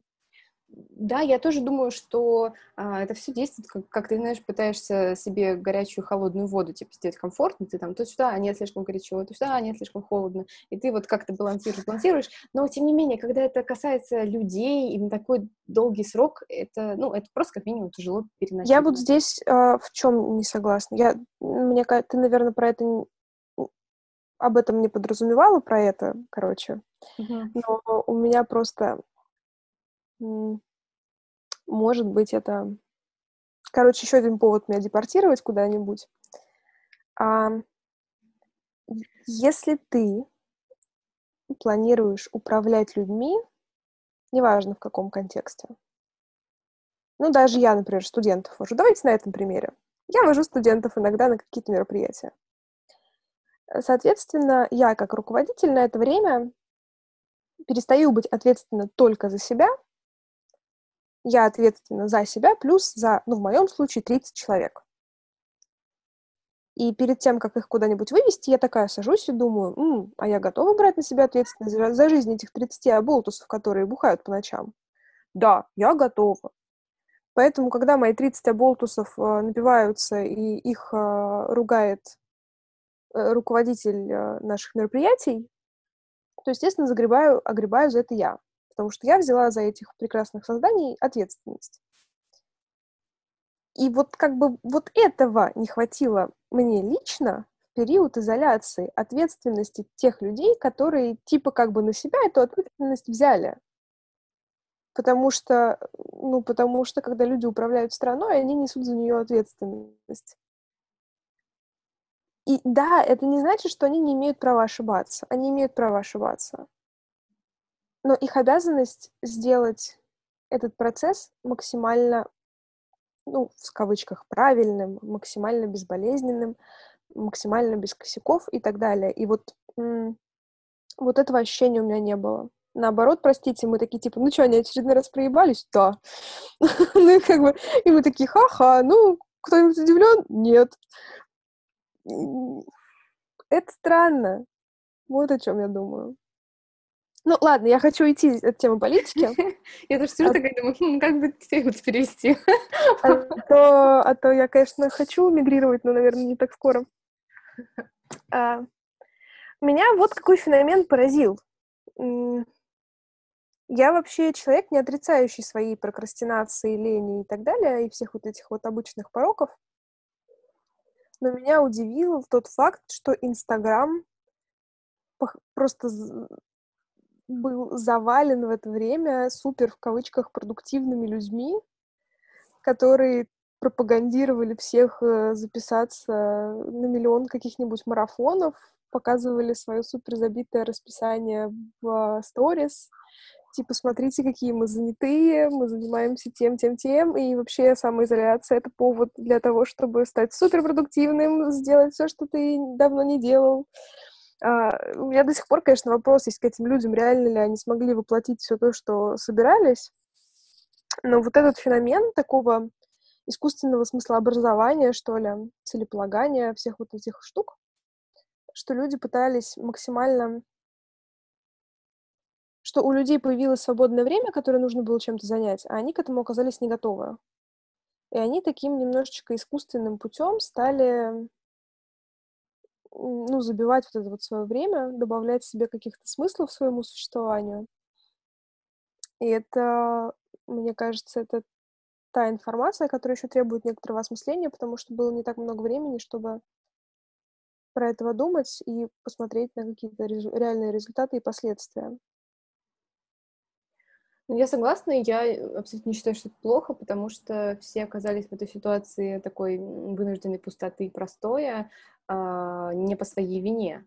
Да, я тоже думаю, что а, это все действует, как, как ты, знаешь, пытаешься себе горячую холодную воду, типа, сделать комфортно, ты там то сюда, а нет, слишком горячо, то сюда, а нет, слишком холодно, и ты вот как-то балансируешь, балансируешь, но, тем не менее, когда это касается людей и на такой долгий срок, это, ну, это просто как минимум тяжело переносить. Я вот здесь э, в чем не согласна. Я, мне ты, наверное, про это об этом не подразумевала, про это, короче. Uh-huh. Но у меня просто может быть, это... Короче, еще один повод меня депортировать куда-нибудь. А, если ты планируешь управлять людьми, неважно в каком контексте, ну, даже я, например, студентов вожу. Давайте на этом примере. Я вожу студентов иногда на какие-то мероприятия. Соответственно, я как руководитель на это время перестаю быть ответственна только за себя я ответственна за себя, плюс за, ну, в моем случае, 30 человек. И перед тем, как их куда-нибудь вывести, я такая сажусь и думаю, М, а я готова брать на себя ответственность за, за жизнь этих 30 оболтусов, которые бухают по ночам? Да, я готова. Поэтому, когда мои 30 оболтусов э, напиваются и их э, ругает э, руководитель э, наших мероприятий, то, естественно, загребаю, огребаю за это я потому что я взяла за этих прекрасных созданий ответственность. И вот как бы вот этого не хватило мне лично в период изоляции, ответственности тех людей, которые типа как бы на себя эту ответственность взяли. Потому что, ну, потому что, когда люди управляют страной, они несут за нее ответственность. И да, это не значит, что они не имеют права ошибаться. Они имеют право ошибаться. Но их обязанность сделать этот процесс максимально, ну, в кавычках, правильным, максимально безболезненным, максимально без косяков и так далее. И вот, вот этого ощущения у меня не было. Наоборот, простите, мы такие, типа, ну что, они очередной раз проебались? Да. ну, как бы, и мы такие, ха-ха, ну, кто-нибудь удивлен? Нет. Это странно. Вот о чем я думаю. Ну, ладно, я хочу уйти от темы политики. Я тоже сижу такая думаю, «Хм, как бы это перевести? А то, а то я, конечно, хочу мигрировать, но, наверное, не так скоро. А, меня вот какой феномен поразил. Я вообще человек, не отрицающий свои прокрастинации, лени и так далее, и всех вот этих вот обычных пороков. Но меня удивил тот факт, что Инстаграм просто был завален в это время супер, в кавычках, продуктивными людьми, которые пропагандировали всех э, записаться на миллион каких-нибудь марафонов, показывали свое супер забитое расписание в сторис, типа, смотрите, какие мы занятые, мы занимаемся тем, тем, тем, и вообще самоизоляция — это повод для того, чтобы стать суперпродуктивным, сделать все, что ты давно не делал. А, у меня до сих пор, конечно, вопрос есть к этим людям, реально ли они смогли воплотить все то, что собирались. Но вот этот феномен такого искусственного смысла образования, что ли, целеполагания, всех вот этих штук, что люди пытались максимально что у людей появилось свободное время, которое нужно было чем-то занять, а они к этому оказались не готовы. И они таким немножечко искусственным путем стали ну, забивать вот это вот свое время, добавлять себе каких-то смыслов своему существованию. И это, мне кажется, это та информация, которая еще требует некоторого осмысления, потому что было не так много времени, чтобы про этого думать и посмотреть на какие-то реальные результаты и последствия. Ну, я согласна, я абсолютно не считаю, что это плохо, потому что все оказались в этой ситуации такой вынужденной пустоты и простоя а, не по своей вине.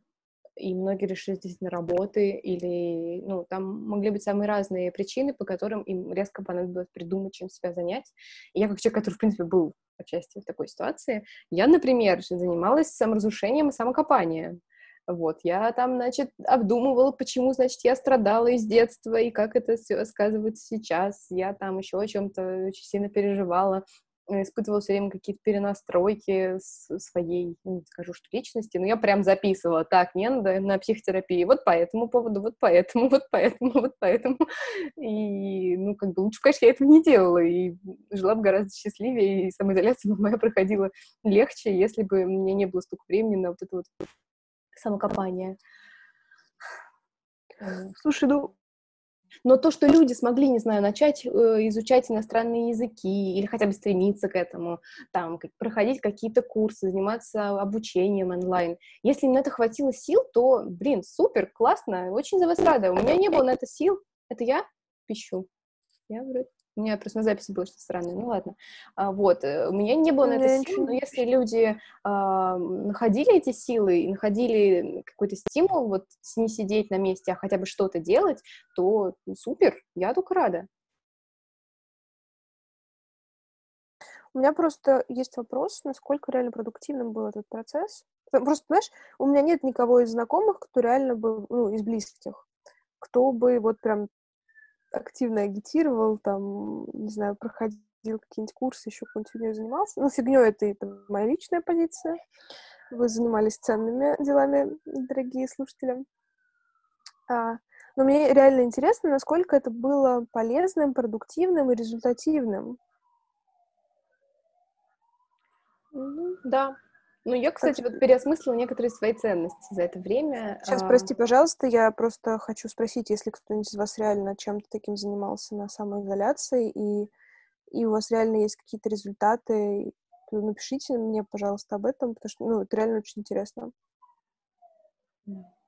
И многие решили действительно работы, или, ну, там могли быть самые разные причины, по которым им резко понадобилось придумать, чем себя занять. И я, как человек, который, в принципе, был отчасти в такой ситуации, я, например, занималась саморазрушением и самокопанием. Вот, я там, значит, обдумывала, почему, значит, я страдала из детства и как это все сказывается сейчас. Я там еще о чем-то очень сильно переживала, э, испытывала все время какие-то перенастройки своей, ну, не скажу, что личности, но я прям записывала, так, мне надо на психотерапии, вот по этому поводу, вот поэтому, вот поэтому, вот поэтому. И, ну, как бы лучше, конечно, я этого не делала, и жила бы гораздо счастливее, и самоизоляция бы моя проходила легче, если бы мне не было столько времени на вот это вот самокопания. Слушай, ну... Но то, что люди смогли, не знаю, начать э, изучать иностранные языки или хотя бы стремиться к этому, там, проходить какие-то курсы, заниматься обучением онлайн, если им на это хватило сил, то, блин, супер, классно, очень за вас рада. У меня не было на это сил. Это я пищу? Я вроде у меня просто на записи было что-то странное, ну ладно. А, вот, э, у меня не было на это сил, но если люди а, находили эти силы и находили какой-то стимул, вот не сидеть на месте, а хотя бы что-то делать, то супер, я только рада. У меня просто есть вопрос, насколько реально продуктивным был этот процесс. Просто, знаешь, у меня нет никого из знакомых, кто реально был, ну, из близких, кто бы вот прям активно агитировал, там, не знаю, проходил какие-нибудь курсы, еще какой-нибудь занимался. Ну, фигней это, это моя личная позиция. Вы занимались ценными делами, дорогие слушатели. А, но мне реально интересно, насколько это было полезным, продуктивным и результативным. да, ну, я, кстати, вот переосмыслила некоторые свои ценности за это время. Сейчас, а... прости, пожалуйста, я просто хочу спросить, если кто-нибудь из вас реально чем-то таким занимался на самоизоляции, и, и у вас реально есть какие-то результаты, то напишите мне, пожалуйста, об этом, потому что, ну, это реально очень интересно.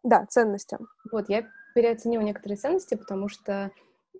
Да, ценности. Вот, я переоценила некоторые ценности, потому что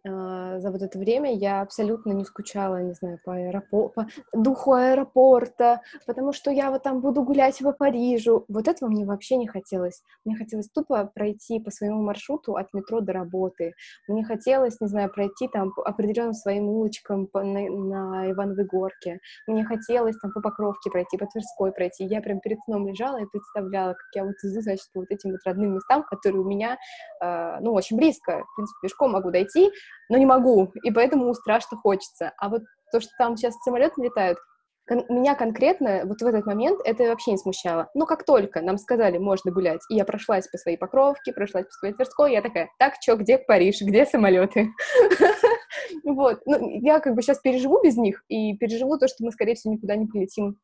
за вот это время я абсолютно не скучала, не знаю, по аэропорту, по духу аэропорта, потому что я вот там буду гулять по Парижу. Вот этого мне вообще не хотелось. Мне хотелось тупо пройти по своему маршруту от метро до работы. Мне хотелось, не знаю, пройти там определенным своим улочкам по, на, на Ивановой горке. Мне хотелось там по Покровке пройти, по Тверской пройти. Я прям перед сном лежала и представляла, как я вот иду, значит, по вот этим вот родным местам, которые у меня, э, ну, очень близко. В принципе, пешком могу дойти, но не могу, и поэтому страшно хочется. А вот то, что там сейчас самолеты летают, кон- меня конкретно вот в этот момент это вообще не смущало. Но как только нам сказали, можно гулять, и я прошлась по своей Покровке, прошлась по своей Тверской, я такая, так, чё, где Париж, где самолеты? Вот, ну, я как бы сейчас переживу без них, и переживу то, что мы, скорее всего, никуда не полетим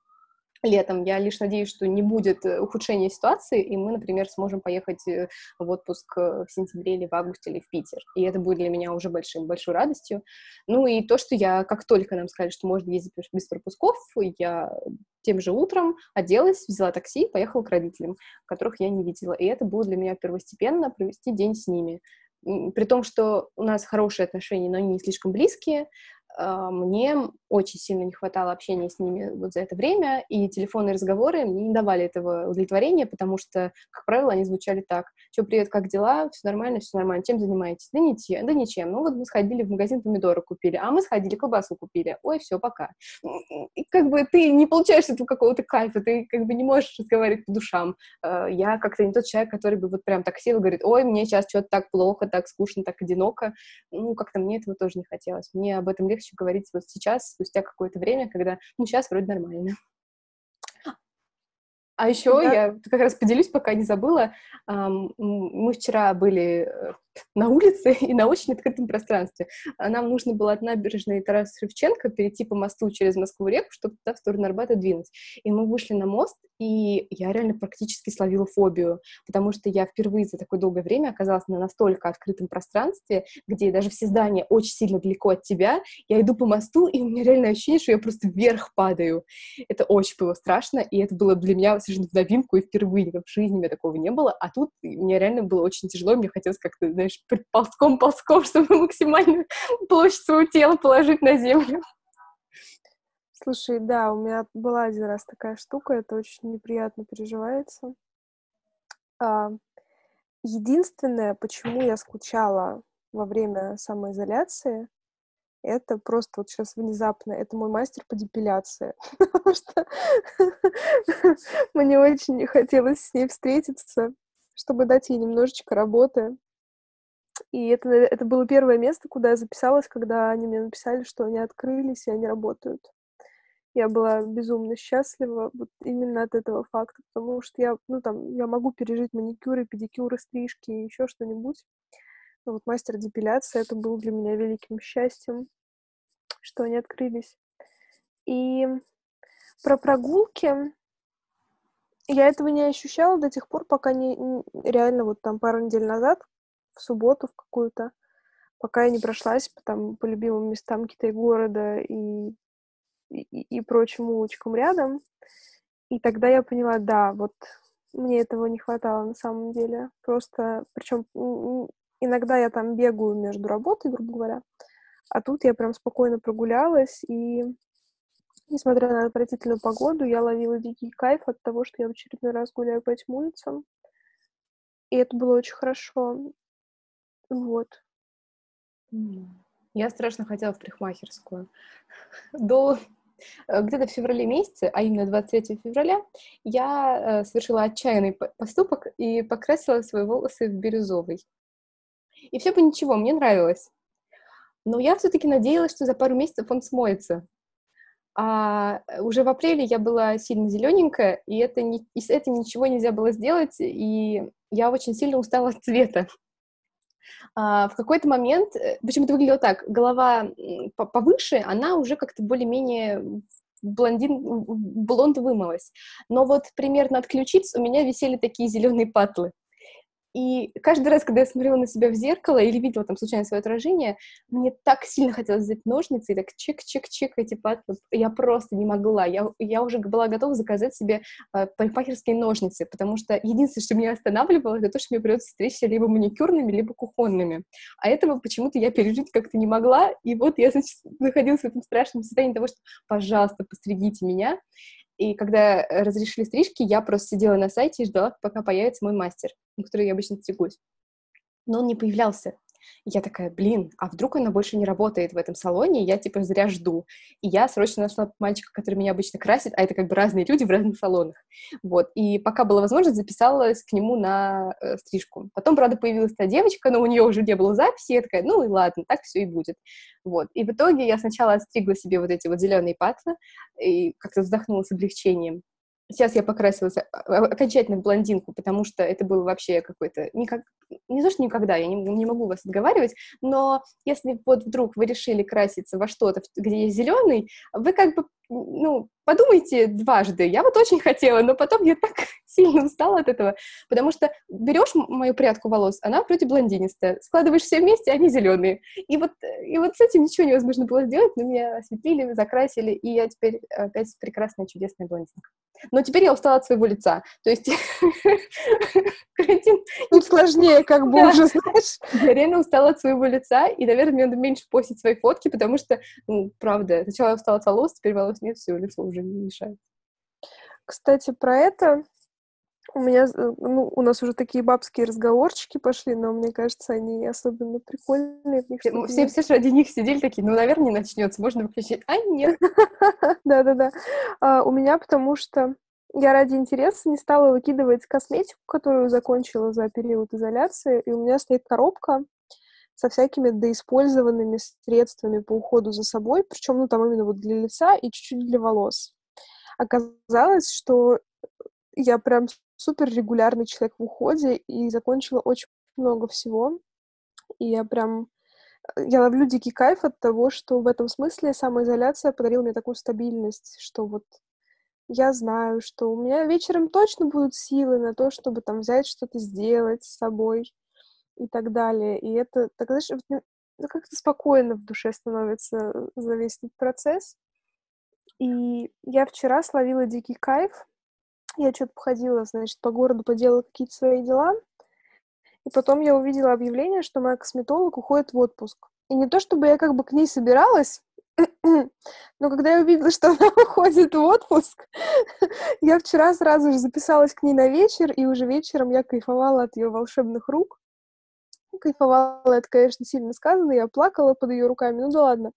летом. Я лишь надеюсь, что не будет э, ухудшения ситуации, и мы, например, сможем поехать э, в отпуск э, в сентябре или в августе или в Питер. И это будет для меня уже большим, большой радостью. Ну и то, что я, как только нам сказали, что можно ездить без пропусков, я тем же утром оделась, взяла такси, поехала к родителям, которых я не видела. И это было для меня первостепенно провести день с ними. При том, что у нас хорошие отношения, но они не слишком близкие, мне очень сильно не хватало общения с ними вот за это время, и телефонные разговоры мне не давали этого удовлетворения, потому что, как правило, они звучали так. Че, привет, как дела? Все нормально, все нормально. Чем занимаетесь? Да, ничем, да ничем. Ну вот мы сходили в магазин помидоры купили, а мы сходили колбасу купили. Ой, все, пока. И как бы ты не получаешь этого какого-то кайфа, ты как бы не можешь разговаривать по душам. А, я как-то не тот человек, который бы вот прям так сел и говорит, ой, мне сейчас что-то так плохо, так скучно, так одиноко. Ну, как-то мне этого тоже не хотелось. Мне об этом легче легче говорить вот сейчас, спустя какое-то время, когда, ну, сейчас вроде нормально. А еще да. я как раз поделюсь, пока не забыла. Мы вчера были э, на улице и на очень открытом пространстве. А нам нужно было от набережной Тараса Шевченко перейти по мосту через Москву-реку, чтобы туда в сторону Арбата двинуть. И мы вышли на мост, и я реально практически словила фобию, потому что я впервые за такое долгое время оказалась на настолько открытом пространстве, где даже все здания очень сильно далеко от тебя. Я иду по мосту, и у меня реально ощущение, что я просто вверх падаю. Это очень было страшно, и это было для меня совершенно в новинку, и впервые в жизни у меня такого не было. А тут мне реально было очень тяжело, мне хотелось как-то, знаешь, ползком-ползком, чтобы максимальную площадь своего тела положить на землю. Слушай, да, у меня была один раз такая штука, это очень неприятно переживается. А, единственное, почему я скучала во время самоизоляции, это просто вот сейчас внезапно, это мой мастер по депиляции, потому что мне очень не хотелось с ней встретиться, чтобы дать ей немножечко работы. И это, это было первое место, куда я записалась, когда они мне написали, что они открылись и они работают. Я была безумно счастлива вот именно от этого факта, потому что я, ну, там, я могу пережить маникюры, педикюры, стрижки и еще что-нибудь. Но вот мастер депиляции, это был для меня великим счастьем, что они открылись. И про прогулки я этого не ощущала до тех пор, пока не реально вот там пару недель назад, в субботу в какую-то, пока я не прошлась по, там, по любимым местам Китай-города и, и, и прочим улочкам рядом. И тогда я поняла, да, вот мне этого не хватало на самом деле. Просто, причем иногда я там бегаю между работой, грубо говоря, а тут я прям спокойно прогулялась, и несмотря на отвратительную погоду, я ловила дикий кайф от того, что я в очередной раз гуляю по этим улицам. И это было очень хорошо. Вот. Я страшно хотела в парикмахерскую. До э, где-то в феврале месяце, а именно 23 февраля, я э, совершила отчаянный поступок и покрасила свои волосы в бирюзовый. И все бы ничего, мне нравилось. Но я все-таки надеялась, что за пару месяцев он смоется. А уже в апреле я была сильно зелененькая, и это не, и с этим ничего нельзя было сделать, и я очень сильно устала от цвета. А, в какой-то момент, э, почему-то выглядело так, голова повыше, она уже как-то более-менее блондин, блонд вымылась. Но вот примерно от ключиц у меня висели такие зеленые патлы. И каждый раз, когда я смотрела на себя в зеркало или видела там случайно свое отражение, мне так сильно хотелось взять ножницы и так чик-чик-чик эти патлы. Я просто не могла. Я, я уже была готова заказать себе э, парикмахерские ножницы, потому что единственное, что меня останавливало, это то, что мне придется встречаться либо маникюрными, либо кухонными. А этого почему-то я пережить как-то не могла. И вот я, значит, находилась в этом страшном состоянии того, что, пожалуйста, постригите меня. И когда разрешили стрижки, я просто сидела на сайте и ждала, пока появится мой мастер, на который я обычно стригусь. Но он не появлялся я такая, блин, а вдруг она больше не работает в этом салоне, и я, типа, зря жду. И я срочно нашла мальчика, который меня обычно красит, а это как бы разные люди в разных салонах. Вот, и пока была возможность, записалась к нему на э, стрижку. Потом, правда, появилась та девочка, но у нее уже не было записи, я такая, ну и ладно, так все и будет. Вот, и в итоге я сначала отстригла себе вот эти вот зеленые патлы, и как-то вздохнула с облегчением. Сейчас я покрасилась а, а, окончательно в блондинку, потому что это был вообще какой-то... Никак, не то, что никогда, я не, не могу вас отговаривать, но если вот вдруг вы решили краситься во что-то, где есть зеленый, вы как бы ну, подумайте дважды. Я вот очень хотела, но потом я так сильно устала от этого, потому что берешь мою прядку волос, она вроде блондинистая, складываешь все вместе, они зеленые. И вот, и вот с этим ничего невозможно было сделать, но меня осветлили, закрасили, и я теперь опять прекрасная, чудесная блондинка. Но теперь я устала от своего лица. То есть карантин... Тут сложнее, как бы уже, знаешь. Я реально устала от своего лица, и, наверное, мне надо меньше постить свои фотки, потому что, ну, правда, сначала я устала от волос, теперь волос нет, все, лицо уже не мешает. Кстати, про это у меня, э, ну, у нас уже такие бабские разговорчики пошли, но мне кажется, они особенно прикольные. Все, все, все ради них сидели такие, ну, наверное, не начнется, можно выключить. А, нет. Да-да-да. А, у меня потому что я ради интереса не стала выкидывать косметику, которую закончила за период изоляции, и у меня стоит коробка со всякими доиспользованными средствами по уходу за собой, причем, ну, там именно вот для лица и чуть-чуть для волос. Оказалось, что я прям супер регулярный человек в уходе и закончила очень много всего. И я прям я ловлю дикий кайф от того, что в этом смысле самоизоляция подарила мне такую стабильность, что вот я знаю, что у меня вечером точно будут силы на то, чтобы там взять что-то сделать с собой и так далее. И это, так знаешь, ну, как-то спокойно в душе становится за весь этот процесс. И я вчера словила дикий кайф. Я что-то походила, значит, по городу, поделала какие-то свои дела. И потом я увидела объявление, что моя косметолог уходит в отпуск. И не то, чтобы я как бы к ней собиралась, но когда я увидела, что она уходит в отпуск, я вчера сразу же записалась к ней на вечер, и уже вечером я кайфовала от ее волшебных рук. Кайфовала, это, конечно, сильно сказано, я плакала под ее руками, ну да ладно.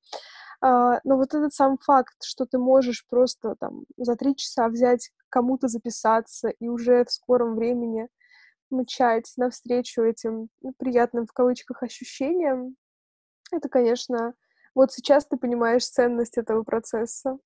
А, но вот этот сам факт, что ты можешь просто там за три часа взять кому-то записаться и уже в скором времени мчать навстречу этим ну, приятным в кавычках ощущениям, это, конечно, вот сейчас ты понимаешь ценность этого процесса.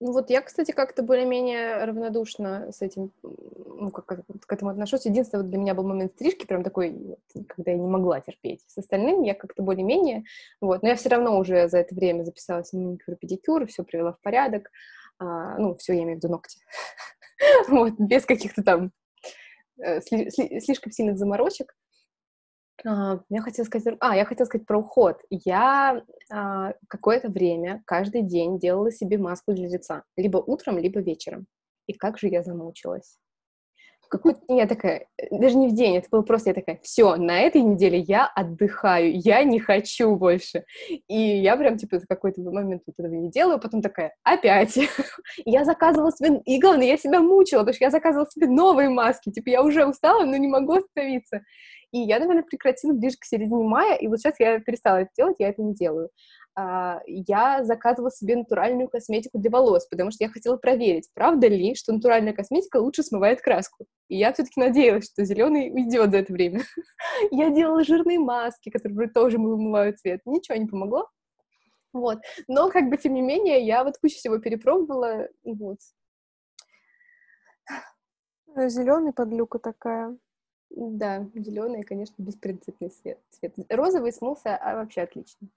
Ну вот я, кстати, как-то более-менее равнодушно с этим, ну, как, к этому отношусь. Единственное, вот для меня был момент стрижки, прям такой, когда я не могла терпеть. С остальным я как-то более-менее, вот. Но я все равно уже за это время записалась на маникюр педикюр, все привела в порядок. А, ну, все, я имею в виду ногти. вот, без каких-то там э, слишком сильных заморочек. А, я хотела сказать... А, я хотела сказать про уход. Я а, какое-то время, каждый день делала себе маску для лица. Либо утром, либо вечером. И как же я замучилась. В какой-то день я такая, даже не в день, это было просто я такая, все, на этой неделе я отдыхаю, я не хочу больше. И я прям, типа, в какой-то момент вот этого не делаю, потом такая, опять. я заказывала себе, и главное, я себя мучила, потому что я заказывала себе новые маски, типа, я уже устала, но не могу остановиться. И я, наверное, прекратила ближе к середине мая, и вот сейчас я перестала это делать, я это не делаю. А, я заказывала себе натуральную косметику для волос, потому что я хотела проверить, правда ли, что натуральная косметика лучше смывает краску. И я все-таки надеялась, что зеленый уйдет за это время. я делала жирные маски, которые тоже вымывают цвет. Ничего не помогло. Вот. Но, как бы, тем не менее, я вот кучу всего перепробовала. Вот. Ну, зеленый подлюка такая. Да, зеленый, конечно, беспринципный цвет. цвет. Розовый смылся, а вообще отлично.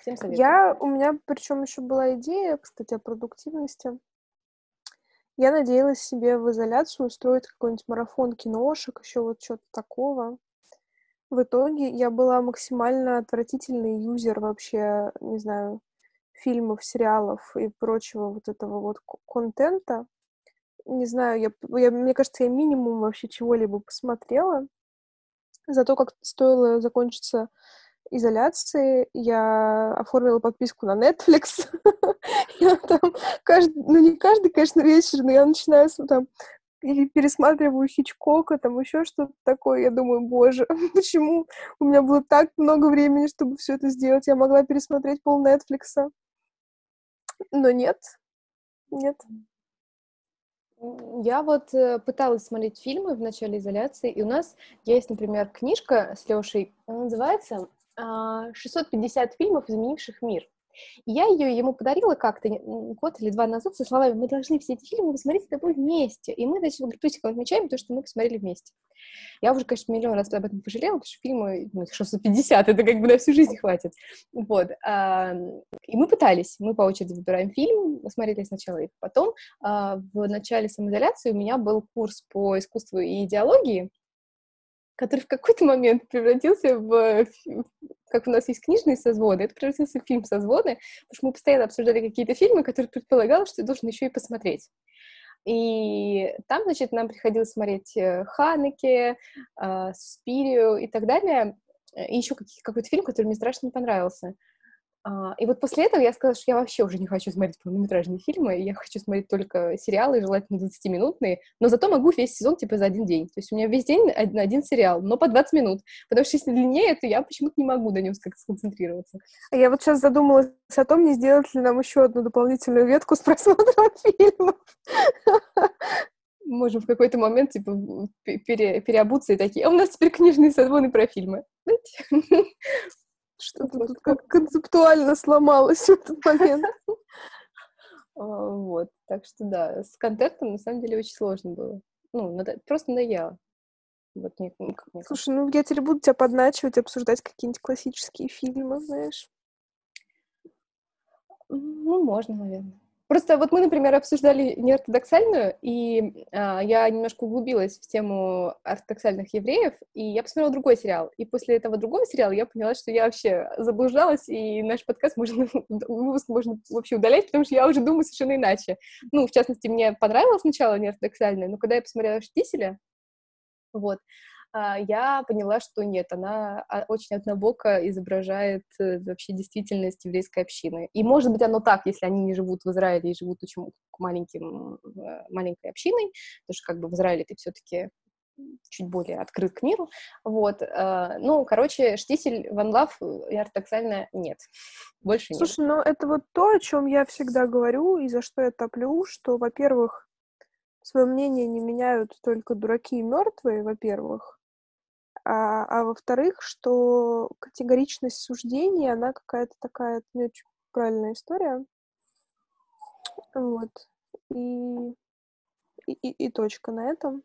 Всем советую. Я, у меня причем еще была идея, кстати, о продуктивности. Я надеялась себе в изоляцию устроить какой-нибудь марафон киношек, еще вот что-то такого. В итоге я была максимально отвратительный юзер вообще, не знаю, фильмов, сериалов и прочего вот этого вот контента не знаю, я, я, мне кажется, я минимум вообще чего-либо посмотрела. Зато как стоило закончиться изоляции, я оформила подписку на Netflix. я там каждый, ну не каждый, конечно, вечер, но я начинаю там и пересматриваю Хичкока, там еще что-то такое, я думаю, боже, почему у меня было так много времени, чтобы все это сделать? Я могла пересмотреть пол Netflix. Но нет, нет. Я вот э, пыталась смотреть фильмы в начале изоляции, и у нас есть, например, книжка с Лешей, она называется «650 а, фильмов, изменивших мир». Я ее ему подарила как-то год или два назад со словами «Мы должны все эти фильмы посмотреть с тобой вместе». И мы, значит, группусиком отмечаем то, что мы посмотрели вместе. Я уже, конечно, миллион раз об этом пожалела, потому что фильмы, ну, 650, это как бы на всю жизнь хватит. Вот. И мы пытались, мы по очереди выбираем фильм, смотрели сначала и потом. А, в начале самоизоляции у меня был курс по искусству и идеологии, который в какой-то момент превратился в как у нас есть книжные созвоны, это превратился в фильм созвоны, потому что мы постоянно обсуждали какие-то фильмы, которые предполагалось, что ты должен еще и посмотреть. И там, значит, нам приходилось смотреть э, Ханеке, э, Спирию и так далее. И еще какой-то фильм, который мне страшно не понравился. А, и вот после этого я сказала, что я вообще уже не хочу смотреть полнометражные фильмы, я хочу смотреть только сериалы, желательно 20-минутные, но зато могу весь сезон типа за один день. То есть у меня весь день один, один сериал, но по 20 минут. Потому что если длиннее, то я почему-то не могу на нем как-то сконцентрироваться. А я вот сейчас задумалась о том, не сделать ли нам еще одну дополнительную ветку с просмотром фильмов. Можем в какой-то момент, типа, пере, переобуться и такие, а у нас теперь книжные созвоны про фильмы. Что-то тут как концептуально сломалось в этот момент. А, вот. Так что да, с контентом на самом деле очень сложно было. Ну, просто надоело. Вот мне, ну, как мне Слушай, ну я теперь буду тебя подначивать, обсуждать какие-нибудь классические фильмы, знаешь. Ну, можно, наверное. Просто вот мы, например, обсуждали неортодоксальную, и а, я немножко углубилась в тему ортодоксальных евреев, и я посмотрела другой сериал. И после этого другого сериала я поняла, что я вообще заблуждалась, и наш подкаст можно, выпуск можно вообще удалять, потому что я уже думаю совершенно иначе. Ну, в частности, мне понравилось сначала неортодоксальная, но когда я посмотрела «Штиселя», вот, я поняла, что нет, она а, очень однобоко изображает э, вообще действительность еврейской общины. И может быть оно так, если они не живут в Израиле и живут очень маленьким, э, маленькой общиной, потому что как бы в Израиле ты все-таки чуть более открыт к миру, вот, а, ну, короче, штисель, Ван Лав и ортодоксальная нет, больше нет. Слушай, ну, это вот то, о чем я всегда говорю, и за что я топлю, что, во-первых, свое мнение не меняют только дураки и мертвые, во-первых, а, а во-вторых, что категоричность суждений, она какая-то такая не очень правильная история. Вот. И, и, и точка на этом.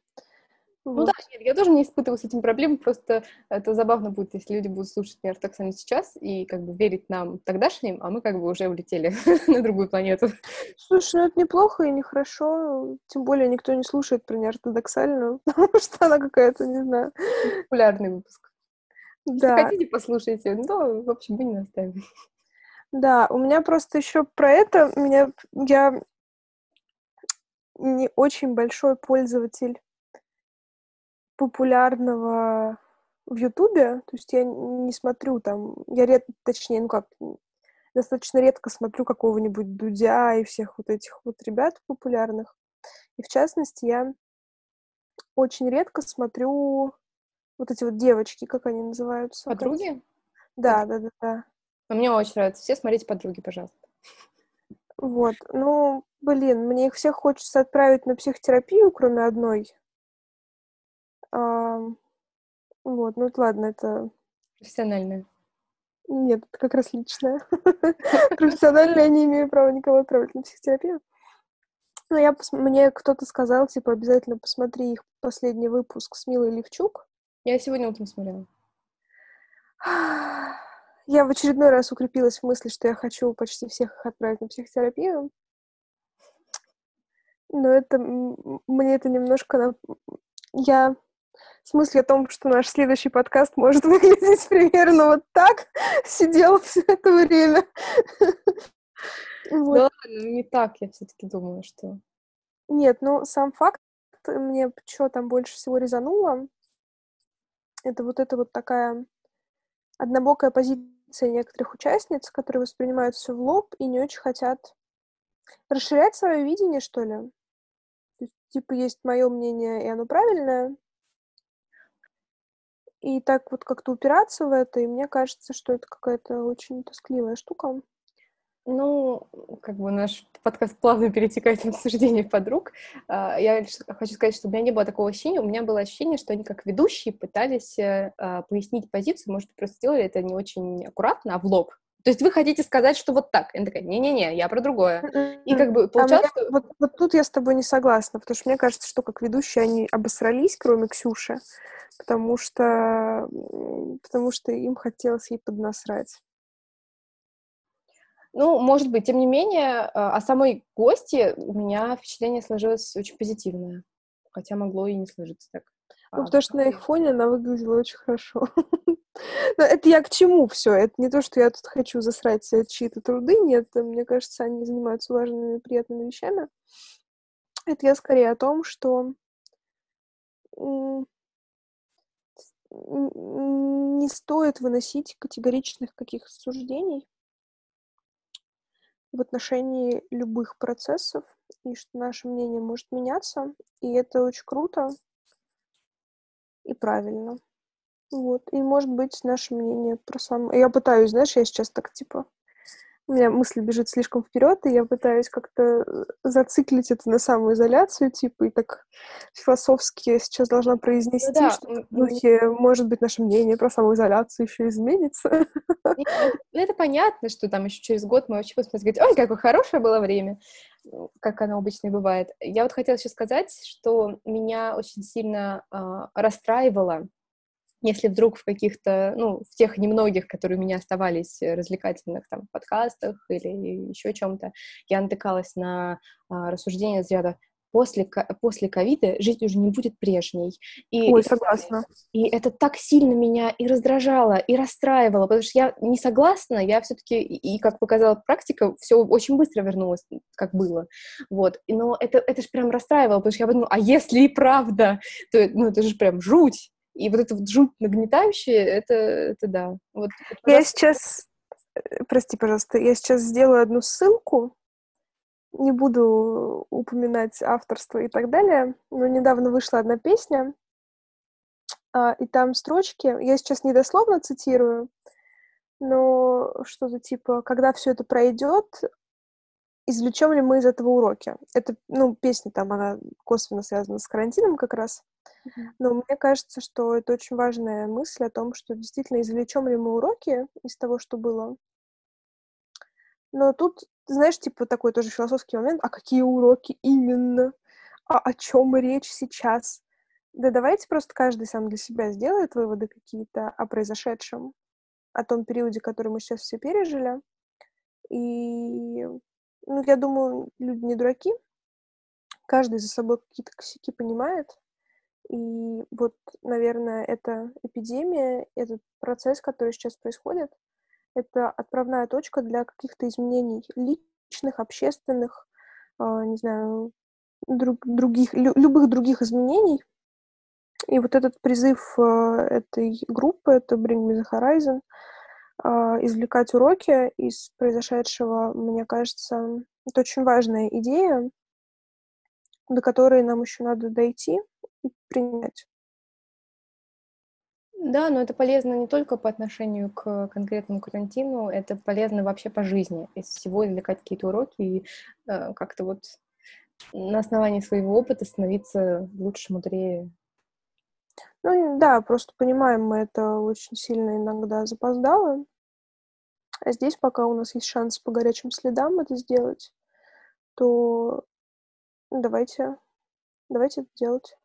Вот. Ну да, нет, я тоже не испытываю с этим проблем, просто это забавно будет, если люди будут слушать меня так сами сейчас и как бы верить нам тогдашним, а мы как бы уже улетели на другую планету. Слушай, ну это неплохо и нехорошо, тем более никто не слушает про неортодоксальную, потому что она какая-то, не знаю... Популярный выпуск. Да. Если хотите, послушайте, ну, в общем, мы не наставим. Да, у меня просто еще про это, меня, я не очень большой пользователь популярного в Ютубе, то есть я не смотрю там, я ред, точнее, ну как, достаточно редко смотрю какого-нибудь Дудя и всех вот этих вот ребят популярных. И в частности, я очень редко смотрю вот эти вот девочки, как они называются? Подруги? Да, да, да, да. Но мне очень нравится. Все смотрите подруги, пожалуйста. Вот. Ну, блин, мне их всех хочется отправить на психотерапию, кроме одной. А, вот, ну ладно, это... Профессиональная. Нет, это как раз личная. Профессиональная, я не имею права никого отправить на психотерапию. Но я пос... мне кто-то сказал, типа, обязательно посмотри их последний выпуск с Милой Левчук. Я сегодня утром смотрела. Я в очередной раз укрепилась в мысли, что я хочу почти всех их отправить на психотерапию. Но это... Мне это немножко... Я в смысле о том, что наш следующий подкаст может выглядеть примерно вот так, сидел все это время. вот. Да, но не так, я все-таки думаю, что... Нет, ну, сам факт мне что там больше всего резануло, это вот эта вот такая однобокая позиция некоторых участниц, которые воспринимают все в лоб и не очень хотят расширять свое видение, что ли. То есть, типа, есть мое мнение, и оно правильное, и так вот как-то упираться в это, и мне кажется, что это какая-то очень тоскливая штука. Ну, как бы наш подкаст плавно перетекает в обсуждение подруг. А, я хочу сказать, что у меня не было такого ощущения. У меня было ощущение, что они как ведущие пытались э, а, пояснить позицию. Может, просто сделали это не очень аккуратно, а в лоб. То есть вы хотите сказать, что вот так? Я такая, не-не-не, я про другое. И как бы получалось, а что... вот, вот тут я с тобой не согласна, потому что мне кажется, что как ведущие они обосрались, кроме Ксюши потому что, потому что им хотелось ей поднасрать. Ну, может быть, тем не менее, а, о самой гости у меня впечатление сложилось очень позитивное, хотя могло и не сложиться так. Ну, потому что на их фоне она выглядела очень хорошо. Но это я к чему все? Это не то, что я тут хочу засрать чьи-то труды, нет, мне кажется, они занимаются важными, приятными вещами. Это я скорее о том, что не стоит выносить категоричных каких-то суждений в отношении любых процессов, и что наше мнение может меняться, и это очень круто и правильно. Вот. И, может быть, наше мнение про сам... Я пытаюсь, знаешь, я сейчас так, типа, у меня мысль бежит слишком вперед, и я пытаюсь как-то э, зациклить это на самоизоляцию, типа, и так философски сейчас должна произнести, ну, да. что в духе, может быть, наше мнение про самоизоляцию еще изменится. Ну, это понятно, что там еще через год мы вообще будем говорить, ой, какое хорошее было время, как оно обычно и бывает. Я вот хотела еще сказать, что меня очень сильно э, расстраивало если вдруг в каких-то, ну, в тех немногих, которые у меня оставались э, развлекательных там подкастах или еще чем-то, я натыкалась на а, рассуждения из ряда после, после ковида жизнь уже не будет прежней. И, Ой, согласна. И это так сильно меня и раздражало, и расстраивало, потому что я не согласна, я все-таки, и, как показала практика, все очень быстро вернулось, как было. Вот. Но это, это же прям расстраивало, потому что я подумала, а если и правда, то ну, это же прям жуть. И вот это вот жуть нагнетающее, это, это да. Вот, это я сейчас, э, прости, пожалуйста, я сейчас сделаю одну ссылку, не буду упоминать авторство и так далее, но недавно вышла одна песня, а, и там строчки, я сейчас недословно цитирую, но что-то типа, когда все это пройдет, извлечем ли мы из этого уроки? Это, ну, песня там, она косвенно связана с карантином как раз. Но мне кажется, что это очень важная мысль о том, что действительно извлечем ли мы уроки из того, что было. Но тут, знаешь, типа такой тоже философский момент, а какие уроки именно? А о чем речь сейчас? Да давайте просто каждый сам для себя сделает выводы какие-то о произошедшем, о том периоде, который мы сейчас все пережили. И, ну, я думаю, люди не дураки. Каждый за собой какие-то косяки понимает. И вот, наверное, эта эпидемия, этот процесс, который сейчас происходит, это отправная точка для каких-то изменений личных, общественных, э, не знаю, друг, других, лю, любых других изменений. И вот этот призыв э, этой группы, это Bring Me The Horizon, извлекать уроки из произошедшего, мне кажется, это очень важная идея, до которой нам еще надо дойти и принять. Да, но это полезно не только по отношению к конкретному карантину, это полезно вообще по жизни. Из всего извлекать какие-то уроки и э, как-то вот на основании своего опыта становиться лучше, мудрее. Ну да, просто понимаем мы это очень сильно иногда запоздало. А здесь, пока у нас есть шанс по горячим следам это сделать, то давайте, давайте это делать.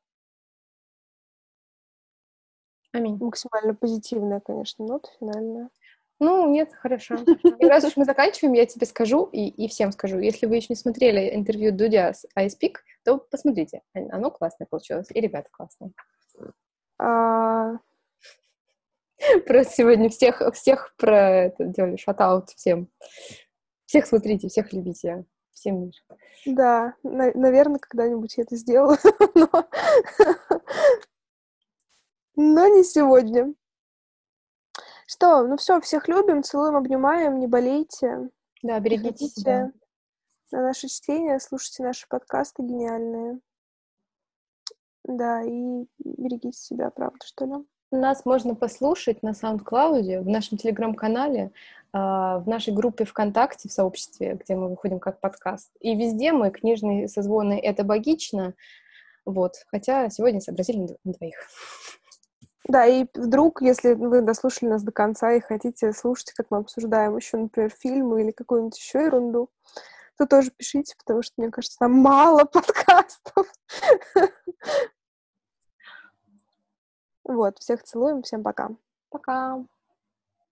Аминь. Максимально позитивная, конечно, нота финальная. Ну, нет, хорошо. И раз уж мы заканчиваем, я тебе скажу и, и всем скажу. Если вы еще не смотрели интервью Дудя с iSpeak, то посмотрите. Оно классное получилось. И ребята классные. А... Просто сегодня всех, всех про это делали, шатаут всем. Всех смотрите, всех любите. Всем мир. Да, на- наверное, когда-нибудь я это сделаю. Но но не сегодня. Что, ну все, всех любим, целуем, обнимаем, не болейте. Да, берегите себя. На наше чтение, слушайте наши подкасты гениальные. Да, и берегите себя, правда, что ли. Нас можно послушать на SoundCloud, в нашем телеграм-канале, а, в нашей группе ВКонтакте, в сообществе, где мы выходим как подкаст. И везде мы, книжные созвоны, это богично. Вот. Хотя сегодня сообразили на двоих. Да, и вдруг, если вы дослушали нас до конца и хотите слушать, как мы обсуждаем еще, например, фильмы или какую-нибудь еще ерунду, то тоже пишите, потому что, мне кажется, нам мало подкастов. Вот, всех целуем, всем пока. Пока.